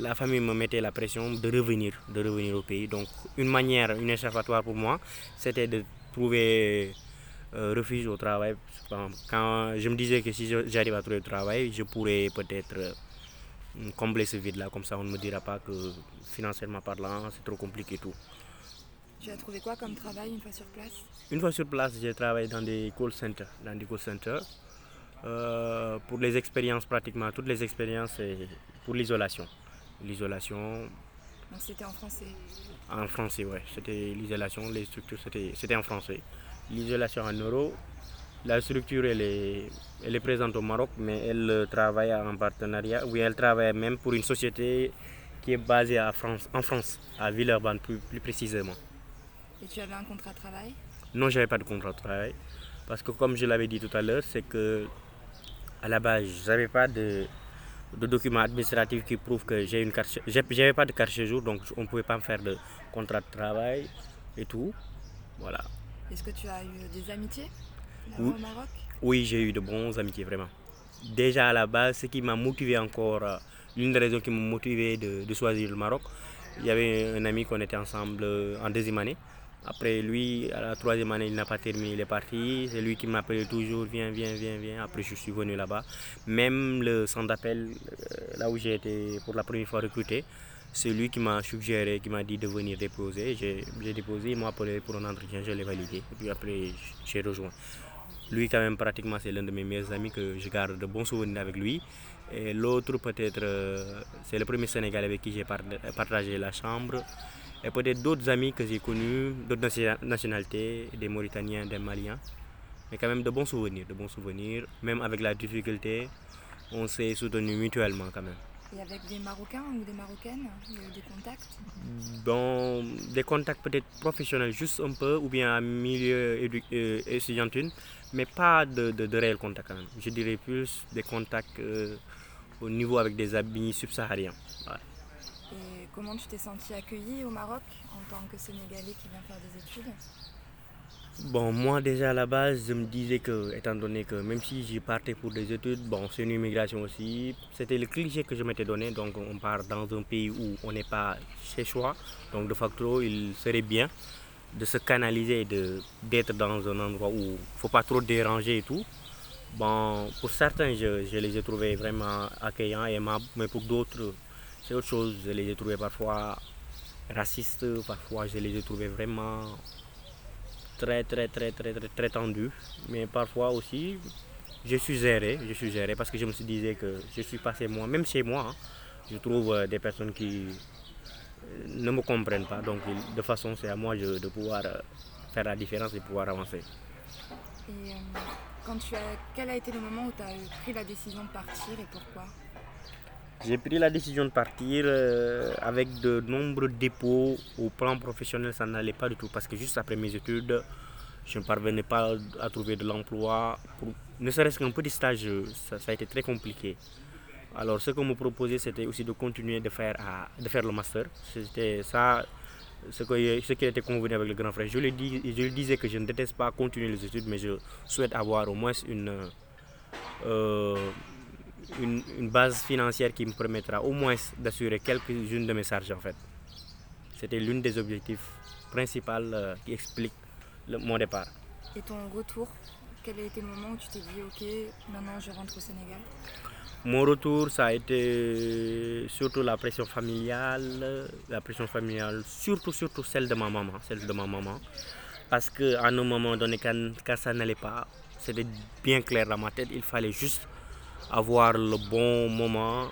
la famille me mettait la pression de revenir, de revenir au pays. Donc une manière, une échappatoire pour moi, c'était de trouver euh, refuge au travail. Quand je me disais que si j'arrive à trouver le travail, je pourrais peut-être combler ce vide-là, comme ça on ne me dira pas que financièrement parlant, c'est trop compliqué et tout. Tu as trouvé quoi comme travail une fois sur place? Une fois sur place, j'ai travaillé dans des call centers. Dans des call centers. Euh, pour les expériences, pratiquement toutes les expériences, pour l'isolation. L'isolation. Donc c'était en français? En français, oui. C'était l'isolation, les structures, c'était en français. L'isolation en euros. La structure, elle est, elle est présente au Maroc, mais elle travaille en partenariat. Oui, elle travaille même pour une société qui est basée à France, en France, à Villeurbanne plus, plus précisément. Et tu avais un contrat de travail? Non, j'avais pas de contrat de travail. Parce que comme je l'avais dit tout à l'heure, c'est que à la base, je n'avais pas de, de documents administratifs qui prouvent que j'ai une carte. J'avais pas de carte séjour, donc on ne pouvait pas me faire de contrat de travail et tout. Voilà. Est-ce que tu as eu des amitiés oui. au Maroc? Oui, j'ai eu de bons amitiés, vraiment. Déjà à la base, ce qui m'a motivé encore, euh, l'une des raisons qui m'a motivé de, de choisir le Maroc, il y avait un ami qu'on était ensemble euh, en deuxième année. Après lui, à la troisième année, il n'a pas terminé, il est parti. C'est lui qui m'appelait toujours, viens, viens, viens, viens. Après, je suis venu là-bas. Même le centre d'appel, euh, là où j'ai été pour la première fois recruté, c'est lui qui m'a suggéré, qui m'a dit de venir déposer. J'ai déposé, il m'a appelé pour un entretien, je l'ai validé. Et puis après, j'ai rejoint. Lui, quand même, pratiquement, c'est l'un de mes meilleurs amis que je garde de bons souvenirs avec lui. Et l'autre, peut-être, euh, c'est le premier Sénégalais avec qui j'ai partagé la chambre. Et peut-être d'autres amis que j'ai connus, d'autres nationalités, des Mauritaniens, des Maliens. Mais quand même de bons souvenirs, de bons souvenirs. Même avec la difficulté, on s'est soutenus mutuellement quand même. Et avec des Marocains ou des Marocaines, il y a eu des contacts? Bon, des contacts peut-être professionnels juste un peu, ou bien à milieu euh, étudiantine, mais pas de, de, de réels contacts quand même. Je dirais plus des contacts euh, au niveau avec des amis subsahariens. Voilà. Comment tu t'es senti accueilli au Maroc en tant que Sénégalais qui vient faire des études Bon, moi déjà à la base, je me disais que, étant donné que même si j'y partais pour des études, bon, c'est une immigration aussi, c'était le cliché que je m'étais donné. Donc, on part dans un pays où on n'est pas chez soi. Donc, de facto, il serait bien de se canaliser et d'être dans un endroit où il ne faut pas trop déranger et tout. Bon, pour certains, je, je les ai trouvés vraiment accueillants, et mais pour d'autres, c'est autre chose. Je les ai trouvés parfois racistes, parfois je les ai trouvés vraiment très, très, très, très, très, très tendus. Mais parfois aussi, je suis géré, je suis géré parce que je me suis dit que je suis passé moi, même chez moi, hein, je trouve euh, des personnes qui euh, ne me comprennent pas. Donc, de façon, c'est à moi de pouvoir euh, faire la différence et pouvoir avancer. Et quand tu as, quel a été le moment où tu as pris la décision de partir et pourquoi? J'ai pris la décision de partir avec de nombreux dépôts au plan professionnel, ça n'allait pas du tout parce que juste après mes études, je ne parvenais pas à trouver de l'emploi. Ne serait-ce qu'un petit stage, ça, a été très compliqué. Alors ce qu'on me proposait, c'était aussi de continuer de faire, de faire le master. C'était ça ce, ce qui était convenu avec le grand frère. Je lui, dis, je lui disais que je ne déteste pas continuer les études, mais je souhaite avoir au moins une, euh, une, une, base financière qui me permettra au moins d'assurer quelques-unes de mes charges en fait. C'était l'une des objectifs principaux euh, qui explique le, mon départ. Et ton retour, quel a été le moment où tu t'es dit ok, maintenant je rentre au Sénégal? Mon retour, ça a été surtout la pression familiale, la pression familiale, surtout, surtout celle de ma maman, celle de ma maman. Parce qu'à un moment donné, quand, ça n'allait pas, c'était bien clair dans ma tête, il fallait juste avoir le bon moment.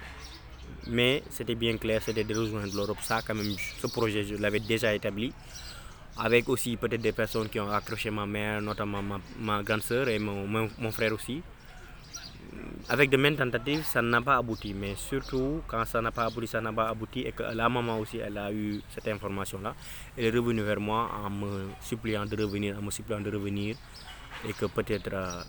Mais c'était bien clair, c'était de rejoindre l'Europe. Ça, quand même, ce projet, je l'avais déjà établi. Avec aussi peut-être des personnes qui ont accroché ma mère, notamment ma, grande sœur et mon frère aussi avec de mêmes tentatives, ça n'a pas abouti. Mais surtout, quand ça n'a pas abouti, ça n'a pas abouti et que la maman aussi, elle a eu cette information-là. Elle est revenue vers moi en me suppliant de revenir, en me suppliant de revenir. Et que peut-être, euh,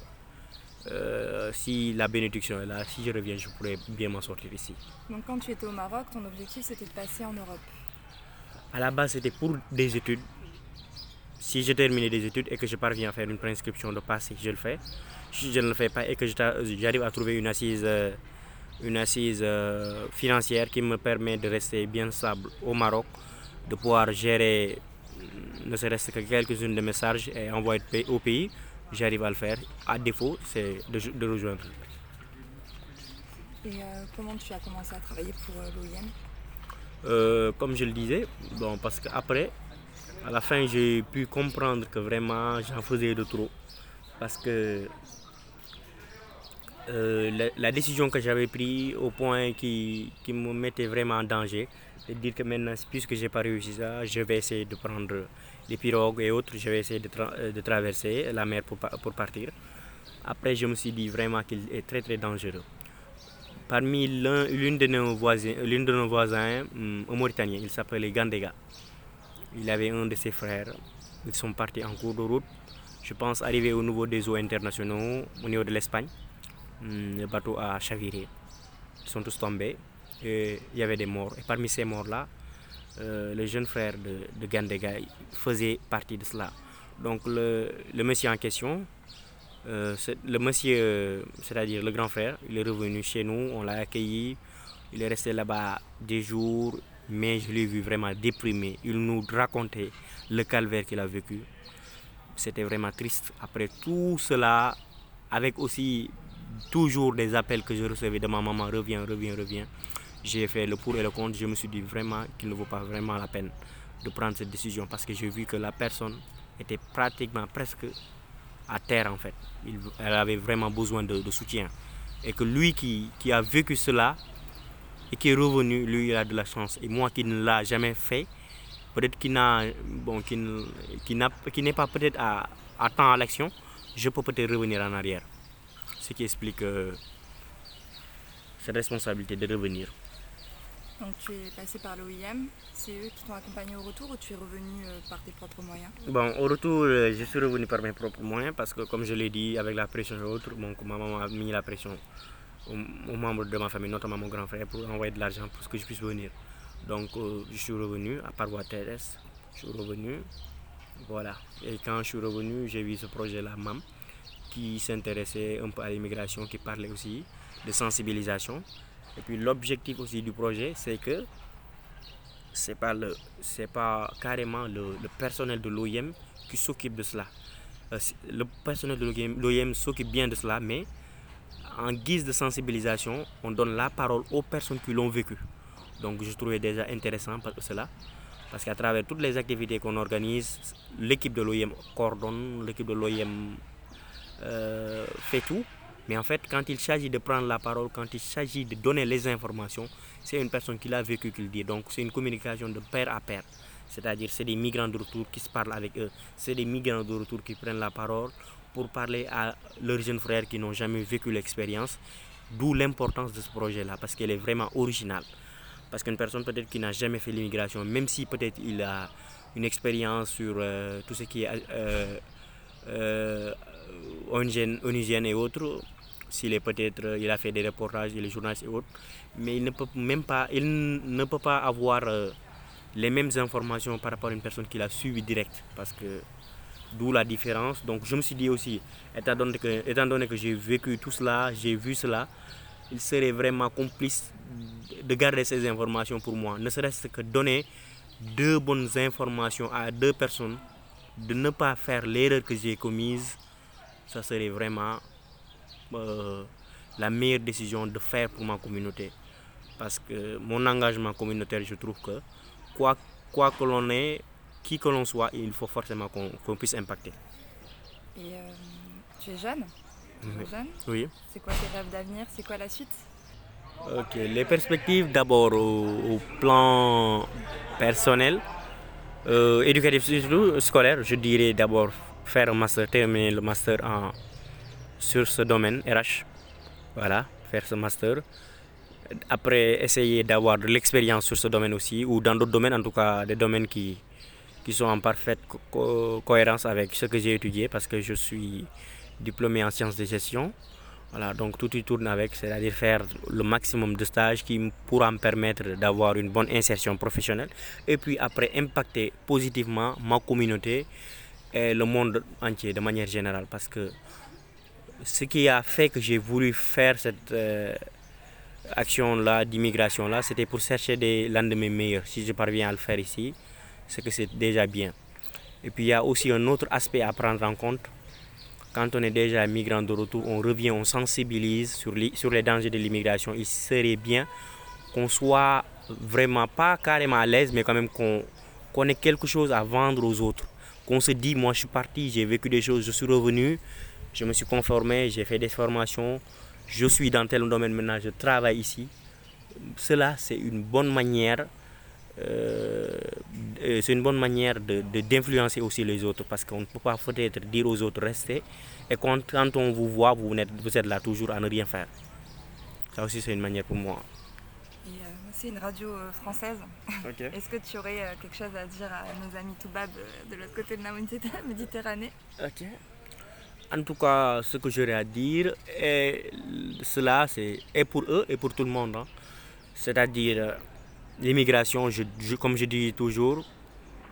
euh, si la bénédiction est là, si je reviens, je pourrais bien m'en sortir ici. Donc quand tu étais au Maroc, ton objectif c'était de passer en Europe À la base, c'était pour des études. Si je terminais des études et que je parviens à faire une prescription de passé, je le fais si je ne le fais pas et que j'arrive à trouver une assise, euh, une assise euh, financière qui me permet de rester bien stable au Maroc, de pouvoir gérer ne serait-ce que quelques-unes de mes charges et envoyer au pays, j'arrive à le faire. À défaut, c'est de, rejoindre. Et euh, comment tu as commencé à travailler pour l'OIM Comme je le disais, bon, parce qu'après, à la fin, j'ai pu comprendre que vraiment j'en faisais de trop. Parce que euh, la, décision que j'avais prise au point qui, qui, me mettait vraiment en danger, de dire que maintenant, puisque je n'ai pas réussi ça, je vais essayer de prendre les pirogues et autres, je vais essayer de, euh, traverser la mer pour, partir. Après, je me suis dit vraiment qu'il est très très dangereux. Parmi l'une de nos voisins, l'une de nos voisins um, Mauritanien, il s'appelait Gandega. Il avait un de ses frères. Ils sont partis en cours de route. Je pense arriver au niveau des eaux internationaux, au niveau de l'Espagne. Hmm, le bateau a chaviré. Ils sont tous tombés. Il y avait des morts. Et parmi ces morts-là, euh, le jeune frère de, de Gandega faisait partie de cela. Donc le, le monsieur en question, euh, le monsieur, c'est-à-dire le grand frère, il est revenu chez nous, on l'a accueilli, il est resté là-bas des jours, mais je l'ai vu vraiment déprimé. Il nous racontait le calvaire qu'il a vécu. C'était vraiment triste. Après tout cela, avec aussi toujours des appels que je recevais de ma maman, reviens, reviens, reviens. J'ai fait le pour et le contre. Je me suis dit vraiment qu'il ne vaut pas vraiment la peine de prendre cette décision parce que j'ai vu que la personne était pratiquement presque à terre en fait. elle avait vraiment besoin de, soutien. Et que lui qui, qui, a vécu cela et qui est revenu, lui, il a de la chance. Et moi qui ne l'a jamais fait, peut-être qu'il n'a, bon, qui, qui n'est pas peut-être à, à temps à l'action, je peux peut-être revenir en arrière ce qui explique euh, cette responsabilité de revenir. Donc tu es passé par l'OIM, c'est eux qui t'ont accompagné au retour ou tu es revenu euh, par tes propres moyens? Bon, au retour, euh, je suis revenu par mes propres moyens parce que comme je l'ai dit, avec la pression et autres, ma maman a mis la pression aux, membres de ma famille, notamment mon grand frère, pour envoyer de l'argent pour que je puisse venir. Donc je suis revenu à par terrestre, je suis revenu, voilà. Et quand je suis revenu, j'ai vu ce projet-là, MAM qui s'intéressait un peu à l'immigration, qui parlait aussi de sensibilisation. Et puis l'objectif aussi du projet, c'est que c'est pas le c'est pas carrément le, personnel de l'OIM qui s'occupe de cela. Euh, le personnel de l'OIM s'occupe bien de cela, mais en guise de sensibilisation, on donne la parole aux personnes qui l'ont vécu. Donc je trouvais déjà intéressant cela, parce qu'à travers toutes les activités qu'on organise, l'équipe de l'OIM coordonne, l'équipe de l'OIM euh, fait tout. Mais en fait, quand il s'agit de prendre la parole, quand il s'agit de donner les informations, c'est une personne qui l'a vécu qui le dit. Donc c'est une communication de pair à pair. C'est-à-dire c'est des migrants de retour qui se parlent avec eux. C'est des migrants de retour qui prennent la parole pour parler à leurs jeunes frères qui n'ont jamais vécu l'expérience. D'où l'importance de ce projet-là, parce qu'elle est vraiment originale. Parce qu'une personne peut-être qui n'a jamais fait l'immigration, même si peut-être il a une expérience sur euh, tout ce qui est euh, euh, et autres, s'il est peut-être, il a fait des reportages, il est journaliste et autres, mais il ne peut même pas, il ne peut pas avoir euh, les mêmes informations par rapport à une personne qui l'a suivi direct, parce que d'où la différence. Donc je me suis dit aussi, étant donné que, étant donné que j'ai vécu tout cela, j'ai vu cela, il serait vraiment complice de garder ces informations pour moi, ne serait-ce que donner deux bonnes informations à deux personnes, de ne pas faire l'erreur que j'ai commise, ça serait vraiment euh, la meilleure décision de faire pour ma communauté. Parce que mon engagement communautaire, je trouve que quoi, quoi que l'on est, qui que l'on soit, il faut forcément qu'on puisse impacter. Et euh, tu es jeune? Oui. jeune? Oui. C'est quoi tes rêves d'avenir? C'est quoi la suite? Ok, les perspectives d'abord au, au plan personnel, euh, éducatif surtout scolaire, je dirais d'abord faire un master, terminer le master en, sur ce domaine, RH. Voilà, faire ce master. Après, essayer d'avoir de l'expérience sur ce domaine aussi, ou dans d'autres domaines, en tout cas des domaines qui, qui sont en parfaite co- co- cohérence avec ce que j'ai étudié, parce que je suis diplômé en sciences de gestion. Voilà, donc tout y tourne avec, c'est-à-dire faire le maximum de stages qui pourra me permettre d'avoir une bonne insertion professionnelle et puis après impacter positivement ma communauté et le monde entier de manière générale parce que ce qui a fait que j'ai voulu faire cette euh, action-là, d'immigration-là, c'était pour chercher des lendemains meilleurs. Si je parviens à le faire ici, c'est que c'est déjà bien. Et puis il y a aussi un autre aspect à prendre en compte. Quand on est déjà migrant de retour, on revient, on sensibilise sur les, sur les dangers de l'immigration. Il serait bien qu'on soit vraiment pas carrément à l'aise, mais quand même qu'on ait quelque chose à vendre aux autres. Qu'on se dit, moi je suis parti, j'ai vécu des choses, je suis revenu, je me suis conformé, j'ai fait des formations, je suis dans tel domaine maintenant, je travaille ici. Cela, c'est une bonne manière, euh, euh, c'est une bonne manière de- de- d'influencer aussi les autres parce qu'on ne peut pas peut-être dire aux autres restez et quand, quand on vous voit, vous, êtes là toujours à ne rien faire. Ça aussi, c'est une manière pour moi. Et, euh, C'est une radio euh, française. Est-ce que tu aurais quelque chose à dire à nos amis Toubab de l'autre côté de la Méditerranée? Ok. En tout cas, ce que j'aurais à dire, est, cela, c'est et pour eux et pour tout le monde. hein. C'est-à-dire, l'immigration, comme je dis toujours,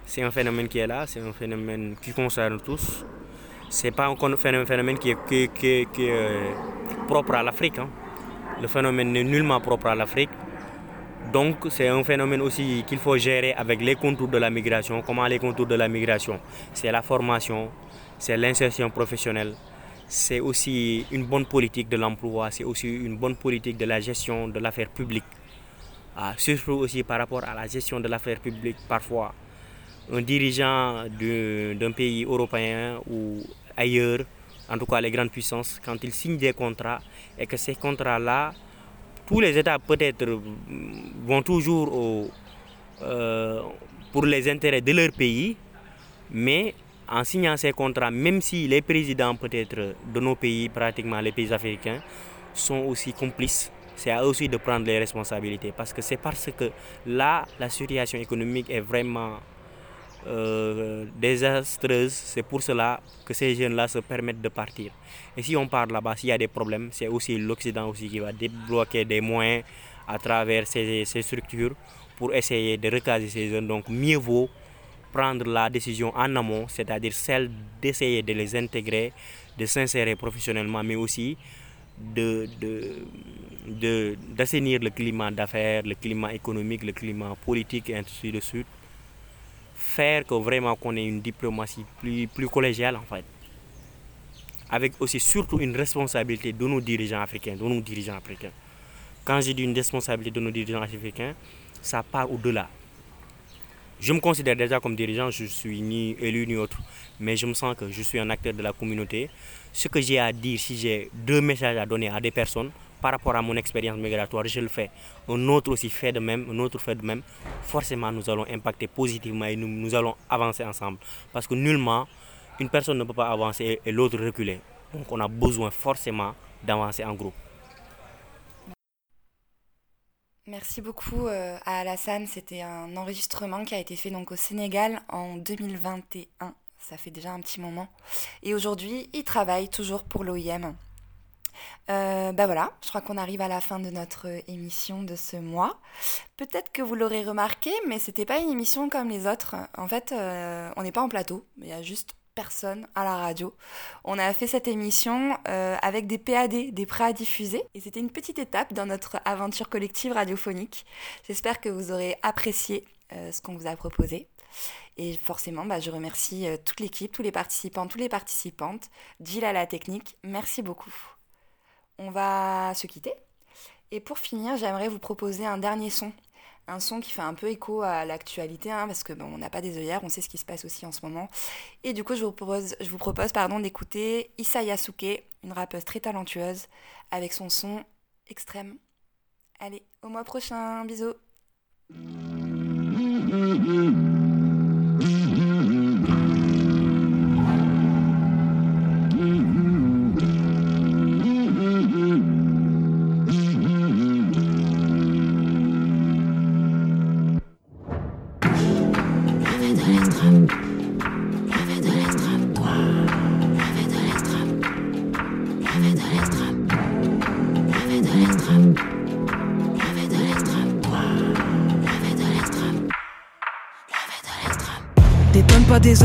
c'est un phénomène qui est là, c'est un phénomène qui concerne tous. C'est pas un phénomène qui est, euh, propre à l'Afrique. hein. Le phénomène n'est nullement propre à l'Afrique. Donc c'est un phénomène aussi qu'il faut gérer avec les contours de la migration. Comment les contours de la migration C'est la formation, c'est l'insertion professionnelle, c'est aussi une bonne politique de l'emploi, c'est aussi une bonne politique de la gestion de l'affaire publique. Ah, surtout aussi par rapport à la gestion de l'affaire publique, parfois un dirigeant d'un pays européen ou ailleurs, en tout cas les grandes puissances, quand ils signent des contrats et que ces contrats-là, tous les États peut-être mm, vont toujours au- euh, pour les intérêts de leur pays, mais en signant ces contrats, même si les présidents peut-être de nos pays, pratiquement les pays africains, sont aussi complices, c'est à eux aussi de prendre les responsabilités. Parce que c'est parce que là, la situation économique est vraiment euh, désastreuse. C'est pour cela que ces jeunes-là se permettent de partir. Et si on part là-bas, s'il y a des problèmes, c'est aussi l'Occident aussi qui va débloquer des moyens à travers ces, ces structures pour essayer de recaser ces jeunes. Donc mieux vaut prendre la décision en amont, c'est-à-dire celle d'essayer de les intégrer, de s'insérer professionnellement, mais aussi de, d'assainir le climat d'affaires, le climat économique, le climat politique et ainsi de suite. Faire que vraiment qu'on ait une diplomatie plus, plus collégiale en fait. Avec aussi surtout une responsabilité de nos dirigeants africains, de nos dirigeants africains. Quand j'ai dit une responsabilité de nos dirigeants africains, ça part au-delà. Je me considère déjà comme dirigeant, je suis ni élu ni autre, mais je me sens que je suis un acteur de la communauté. Ce que j'ai à dire, si j'ai deux messages à donner à des personnes par rapport à mon expérience migratoire, je le fais. Un autre aussi fait de même, un autre fait de même. Forcément, nous allons impacter positivement et nous, nous allons avancer ensemble. Parce que nullement, une personne ne peut pas avancer et l'autre reculer. Donc on a besoin forcément d'avancer en groupe. Merci beaucoup euh, à Alassane. C'était un enregistrement qui a été fait donc au Sénégal en 2021. Ça fait déjà un petit moment. Et aujourd'hui, il travaille toujours pour l'OIM. Euh, bah voilà, je crois qu'on arrive à la fin de notre émission de ce mois. Peut-être que vous l'aurez remarqué, mais c'était pas une émission comme les autres. En fait, euh, on n'est pas en plateau, il y a juste personne à la radio. On a fait cette émission euh, avec des PAD, des prêts à diffuser, et c'était une petite étape dans notre aventure collective radiophonique. J'espère que vous aurez apprécié euh, ce qu'on vous a proposé. Et forcément, bah, je remercie euh, toute l'équipe, tous les participants, toutes les participantes, Jill à la technique, merci beaucoup. On va se quitter. Et pour finir, j'aimerais vous proposer un dernier son un son qui fait un peu écho à l'actualité, hein, parce que on n'a pas des œillères, on sait ce qui se passe aussi en ce moment. Et du coup, je vous propose, pardon, d'écouter Issa Yasuke, une rappeuse très talentueuse, avec son son extrême. Allez, au mois prochain, bisous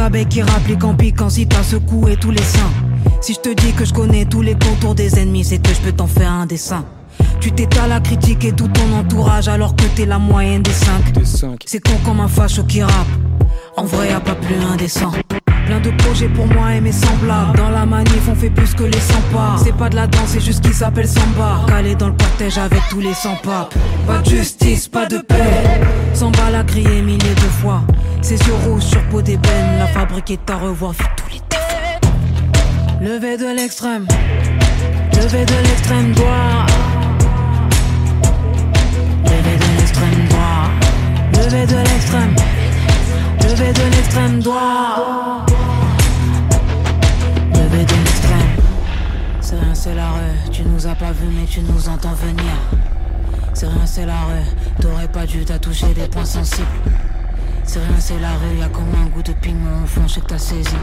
abeilles qui rappliquent en piquant si t'as secoué tous les seins. Si je te dis que je connais tous les contours des ennemis, c'est que je peux t'en faire un dessin. Tu t'étales à critiquer tout ton entourage alors que t'es la moyenne des cinq. C'est con comme un facho qui rappe. En vrai, y a pas plus indécent. Plein de projets pour moi et mes semblables. Dans la manif, on fait plus que les 100 pas. C'est pas de la danse, c'est juste qui s'appelle samba. Calé dans le cortège avec tous les 100 pas. Pas de justice, pas de paix. Samba l'a crié milliers de fois. Ses yeux rouges sur peau d'ébène, la fabrique est à revoir, vu tous les défauts. Levé de l'extrême, levé de l'extrême droit. Levé de l'extrême droit, levé de l'extrême, levé de l'extrême droit. Levé de l'extrême, c'est rien, c'est la rue. Tu nous as pas vu, mais tu nous entends venir. C'est rien, c'est la rue. T'aurais pas dû t'attoucher des points sensibles. C'est rien, c'est la rue, y'a comme un goût de piment au fond, je sais que t'as saisi.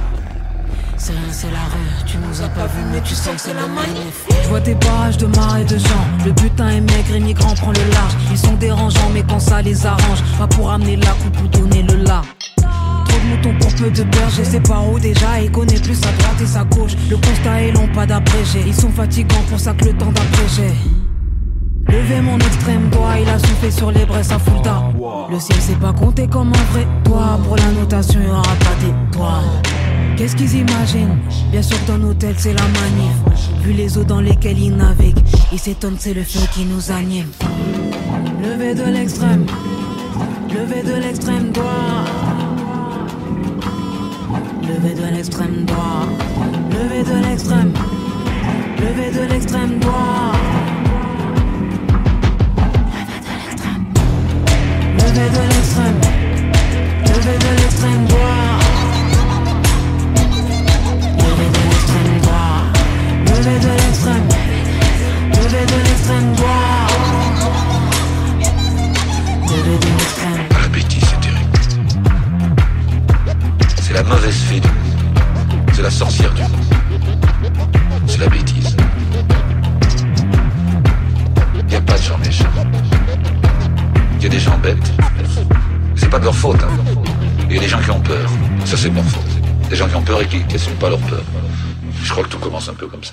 C'est rien, c'est la rue, tu nous as pas vu, mais tu sens que c'est la manif. Je vois des barrages de et de gens. Le butin est maigre et migrant prend le large. Ils sont dérangeants, mais quand ça les arrange, pas pour amener la coupe ou donner le de moutons pour peu de bergers, c'est pas où déjà. Il connaît plus sa droite et sa gauche. Le constat est long, pas d'abrégé. Ils sont fatigants pour ça que le temps d'abréger. Levez mon extrême doigt, il a soufflé sur les braises à Fulda. Le ciel s'est pas compté comme un vrai toi. Pour la notation, il aura pas d'étoiles. Qu'est-ce qu'ils imaginent? Bien sûr dans l'hôtel c'est la manif. Vu les eaux dans lesquelles ils naviguent Ils s'étonnent c'est le feu qui nous anime. Levez de l'extrême. Levez de l'extrême doigt Levez de l'extrême doigt Levez de l'extrême. Levez de l'extrême doigt Levé de l'extrême, levé de l'extrême droit. Levé de l'extrême droit, l'extrême, levé de l'extrême droit. Levé de. La bêtise, c'est terrible. C'est la mauvaise fée du monde. C'est la sorcière du monde. C'est la bêtise. Y pas de gens méchants. Y a des gens bêtes. Pas de leur faute. Hein. Il des gens qui ont peur. Ça, c'est de leur faute. Des gens qui ont peur et qui n'assument pas leur peur. Je crois que tout commence un peu comme ça.